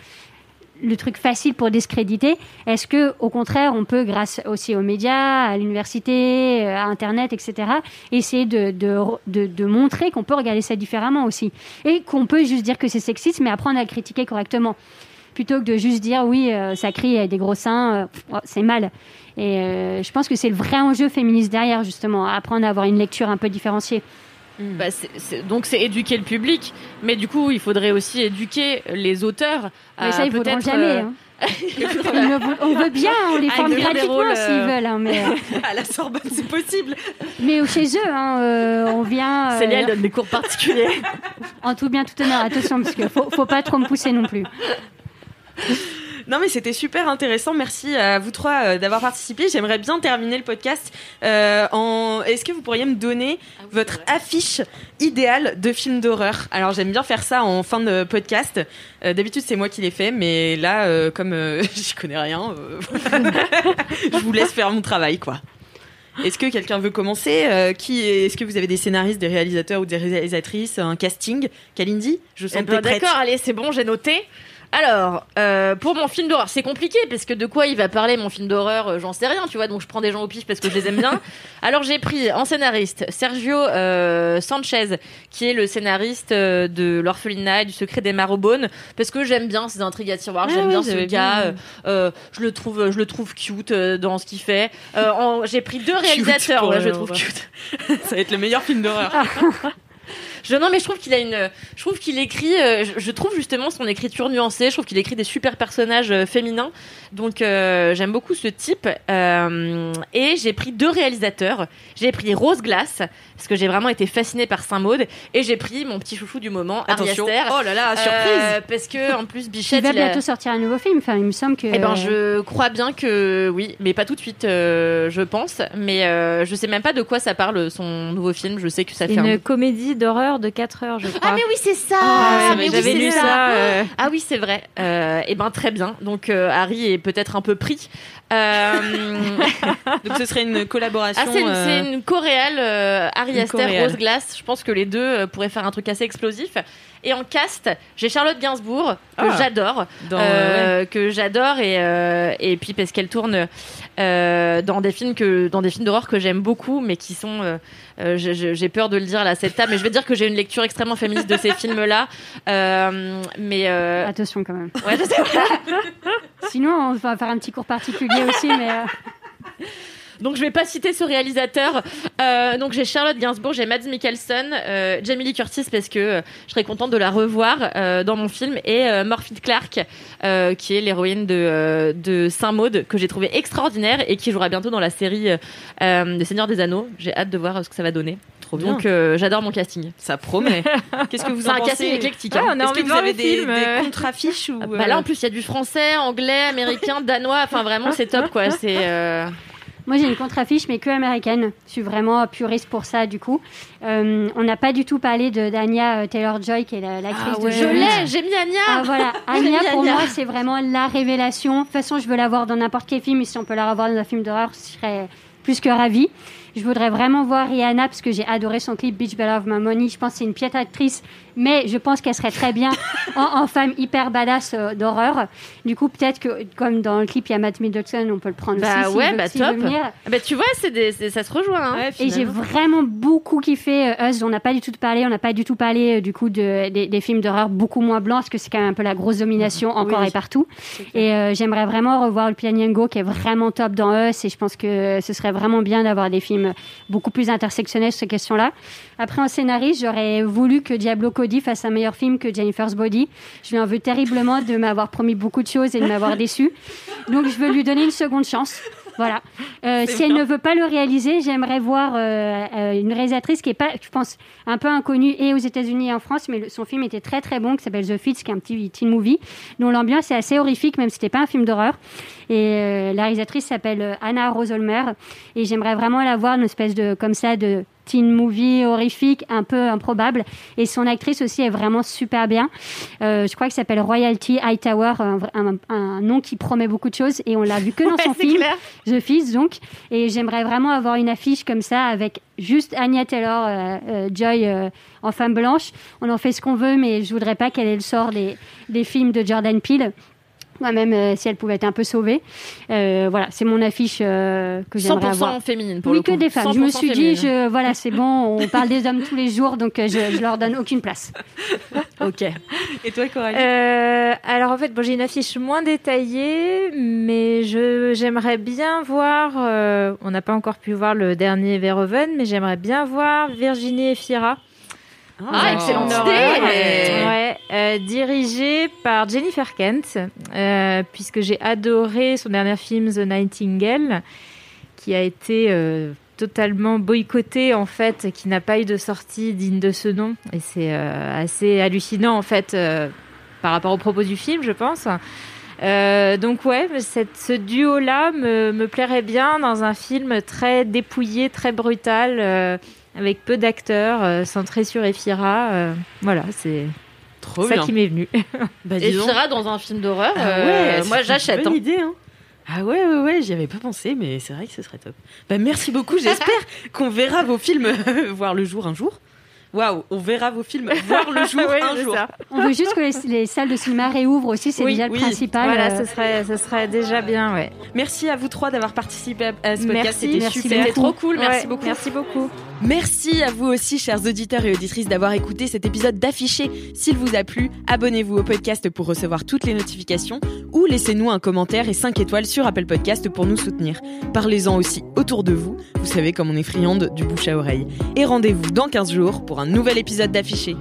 le truc facile pour discréditer, est-ce que au contraire on peut, grâce aussi aux médias, à l'université, euh, à Internet, etc., essayer de, montrer qu'on peut regarder ça différemment aussi? Et qu'on peut juste dire que c'est sexiste, mais apprendre à le critiquer correctement plutôt que de juste dire oui, euh, ça crie, des gros seins, euh, oh, c'est mal. Et je pense que c'est le vrai enjeu féministe derrière, justement, apprendre à avoir une lecture un peu différenciée. Bah, c'est- c'est- donc c'est éduquer le public, mais du coup il faudrait aussi éduquer les auteurs. Mais à ça, ils voudront jamais. euh, hein. On veut bien, on les forme gratuitement s'ils euh, veulent. hein, mais, à la Sorbonne, c'est possible. mais chez eux, hein, euh, on vient. euh, Célia elle donne des cours particuliers. En tout bien, tout honneur, attention, parce qu'il faut, faut pas trop me pousser non plus. Non mais c'était super intéressant. Merci à vous trois euh, d'avoir participé. J'aimerais bien terminer le podcast euh, en. Est-ce que vous pourriez me donner votre affiche idéale de film d'horreur? Alors j'aime bien faire ça en fin de podcast. Euh, D'habitude c'est moi qui l'ai fait, mais là euh, comme j'y connais rien, je vous laisse faire mon travail quoi. Est-ce que quelqu'un veut commencer? Euh, Qui Est-ce que vous avez des scénaristes, des réalisateurs ou des réalisatrices, un casting? Kalindi Je sens Eh ben. D'accord, allez, c'est bon, j'ai noté. Alors, euh, pour mon film d'horreur, c'est compliqué parce que de quoi il va parler mon film d'horreur, euh, j'en sais rien, tu vois. Donc je prends des gens au pif parce que je les aime bien. Alors j'ai pris en scénariste Sergio euh, Sanchez, qui est le scénariste de l'orphelinat et du secret des Marobones, parce que j'aime bien ses intrigues à tiroir, Ah j'aime oui, bien ce gars. bien. je le trouve, je le trouve cute dans ce qu'il fait. J'ai pris deux réalisateurs, ouais, le- je le trouve cute. Ça va être le meilleur film d'horreur. Je, non, mais je trouve qu'il a une. Je trouve qu'il écrit. euh, je, je trouve justement son écriture nuancée. Je trouve qu'il écrit des super personnages euh, féminins. Donc euh, j'aime beaucoup ce type. Euh, et j'ai pris deux réalisateurs. J'ai pris Rose Glass parce que j'ai vraiment été fascinée par Saint Maud. Et j'ai pris mon petit chouchou du moment, Ari Attention. Aster. Oh là là, surprise. Euh, Parce que en plus Il Bichette. va il a- bientôt sortir un nouveau film. Enfin, il me semble que. eh ben, je crois bien que oui, mais pas tout de suite, euh, je pense. Mais euh, je sais même pas de quoi ça parle son nouveau film. Je sais que ça fait Une un comédie d'horreur de 4 heures, je crois. ah mais oui c'est ça. Ah, mais oui, j'avais lu ça. ça, euh. Ah oui c'est vrai. Euh, et ben très bien. Donc euh, Harry est peut-être un peu pris. Euh, Donc ce serait une collaboration. ah c'est une, euh, une coréale euh, Harry une Aster coréale. Rose Glass. Je pense que les deux euh, pourraient faire un truc assez explosif. Et en cast, j'ai Charlotte Gainsbourg que Ah. j'adore, euh, que j'adore et euh, et puis parce qu'elle tourne euh, dans des films que dans des films d'horreur que j'aime beaucoup, mais qui sont euh, euh, j'ai peur de le dire là à cette table, mais je vais dire que j'ai une lecture extrêmement féministe de ces films-là. Mais Attention quand même. ouais, je sais pas. Sinon, on va faire un petit cours particulier aussi, mais. Donc je vais pas citer ce réalisateur. Euh, donc j'ai Charlotte Gainsbourg, j'ai Mads Mikkelsen, euh, Jamie Lee Curtis parce que euh, je serais contente de la revoir euh, dans mon film et Morphy Clark qui est l'héroïne de, de Saint Maud que j'ai trouvé extraordinaire et qui jouera bientôt dans la série de Seigneur des Anneaux. J'ai hâte de voir ce que ça va donner. Trop bien. Donc j'adore mon casting. Ça promet. Qu'est-ce que vous en un pensez casting éclectique. Ah, hein. Est-ce que vous avez des, des contre-affiches ou Bah là en plus il y a du français, anglais, américain, danois. Enfin vraiment c'est top quoi. C'est Moi, j'ai une contre-affiche, mais que américaine. Je suis vraiment puriste pour ça, du coup. Euh, on n'a pas du tout parlé de d'Anya Taylor-Joy, qui est la- l'actrice Ah de ouais. je The l'ai, j'ai mis Anya. Ah voilà, Anya pour Anya. moi c'est vraiment la révélation. De toute façon, je veux la voir dans n'importe quel film et si on peut la revoir dans un film d'horreur, je serais plus que ravie. Je voudrais vraiment voir Rihanna parce que j'ai adoré son clip Beach Bell of My Money. Je pense que c'est une piètre actrice, mais je pense qu'elle serait très bien en, en femme hyper badass euh, d'horreur. Du coup, peut-être que comme dans le clip il y a Matt Middleton, on peut le prendre Bah aussi. s'il ouais, veut- bah top. Ah Bah tu vois, c'est des, c'est- ça se rejoint. Hein. Ouais, Et j'ai vraiment beaucoup kiffé euh, Us. On n'a pas du tout parlé, on n'a pas du tout parlé euh, du coup de, des, des films d'horreur beaucoup moins blancs, parce que c'est quand même un peu la grosse domination encore Oui. et partout. Et euh, j'aimerais vraiment revoir le Pianyango qui est vraiment top dans Us. Et je pense que ce serait vraiment bien d'avoir des films beaucoup plus intersectionnels sur ces questions-là. Après, en scénariste, j'aurais voulu que Diablo Cody fasse un meilleur film que Jennifer's Body. Je lui en veux terriblement de m'avoir promis beaucoup de choses et de m'avoir déçu. Donc, je veux lui donner une seconde chance. Voilà. Euh, si elle ne veut pas le réaliser, j'aimerais voir euh, euh, une réalisatrice qui est pas, je pense, un peu inconnue et aux États-Unis et en France, mais le- son film était très très bon, qui s'appelle The Fits, qui est un petit teen movie, dont l'ambiance est assez horrifique, même si c'était pas un film d'horreur. Et euh, la réalisatrice s'appelle Anna Rosolmer, et j'aimerais vraiment la voir, une espèce de comme ça de teen movie horrifique, un peu improbable. Et son actrice aussi est vraiment super bien. Euh, je crois qu'il s'appelle Royalty Hightower, un, un, un nom qui promet beaucoup de choses, et on l'a vu que dans Ouais, son film. clair. The Fils donc et j'aimerais vraiment avoir une affiche comme ça avec juste Anya Taylor euh, euh, Joy euh, en femme blanche on en fait ce qu'on veut mais je voudrais pas qu'elle ait le sort des, des films de Jordan Peele moi-même euh, si elle pouvait être un peu sauvée Euh, voilà c'est mon affiche euh, que j'aimerais 100% avoir féminine pour oui le que coup. des femmes je me 100% suis dit je, voilà c'est bon on parle des hommes tous les jours donc je, je leur donne aucune place Ok. Et toi, Coralie? Euh, alors en fait, bon, j'ai une affiche moins détaillée, mais je j'aimerais bien voir. euh, on n'a pas encore pu voir le dernier Verhoeven, mais j'aimerais bien voir Virginie Efira. Ah, excellente Une idée. Ouais, euh, dirigée par Jennifer Kent, euh, puisque j'ai adoré son dernier film The Nightingale, qui a été euh, totalement boycotté en fait, qui n'a pas eu de sortie digne de ce nom, et c'est assez hallucinant en fait par rapport aux propos du film, je pense. Euh, donc ouais, cette, ce duo-là me, me plairait bien dans un film très dépouillé, très brutal, euh, avec peu d'acteurs, euh, centré sur Efira. euh, voilà, c'est Trop ça bien. qui m'est venu. Bah, dis Et donc. Fira dans un film d'horreur, Ah euh, ouais, moi c'est j'achète. une bonne hein. idée, hein. Ah ouais, ouais, ouais, j'y avais pas pensé, mais c'est vrai que ce serait top. Bah merci beaucoup, j'espère qu'on verra vos films voir le jour un jour. Waouh, on verra vos films voir le jour Oui, un jour. ça. On veut juste que les, les salles de cinéma réouvrent aussi, c'est Oui, déjà le principal. Voilà, ce serait, ce serait déjà bien, ouais. Merci à vous trois d'avoir participé à- ce podcast, Merci, c'était super. C'était trop cool, merci Ouais, beaucoup. Merci beaucoup. Merci à vous aussi, chers auditeurs et auditrices, d'avoir écouté cet épisode d'Affiché. S'il vous a plu, abonnez-vous au podcast pour recevoir toutes les notifications ou laissez-nous un commentaire et 5 étoiles sur Apple Podcast pour nous soutenir. Parlez-en aussi autour de vous, vous savez comme on est friande du bouche à oreille. Et rendez-vous dans 15 jours pour un nouvel épisode d'Affiché.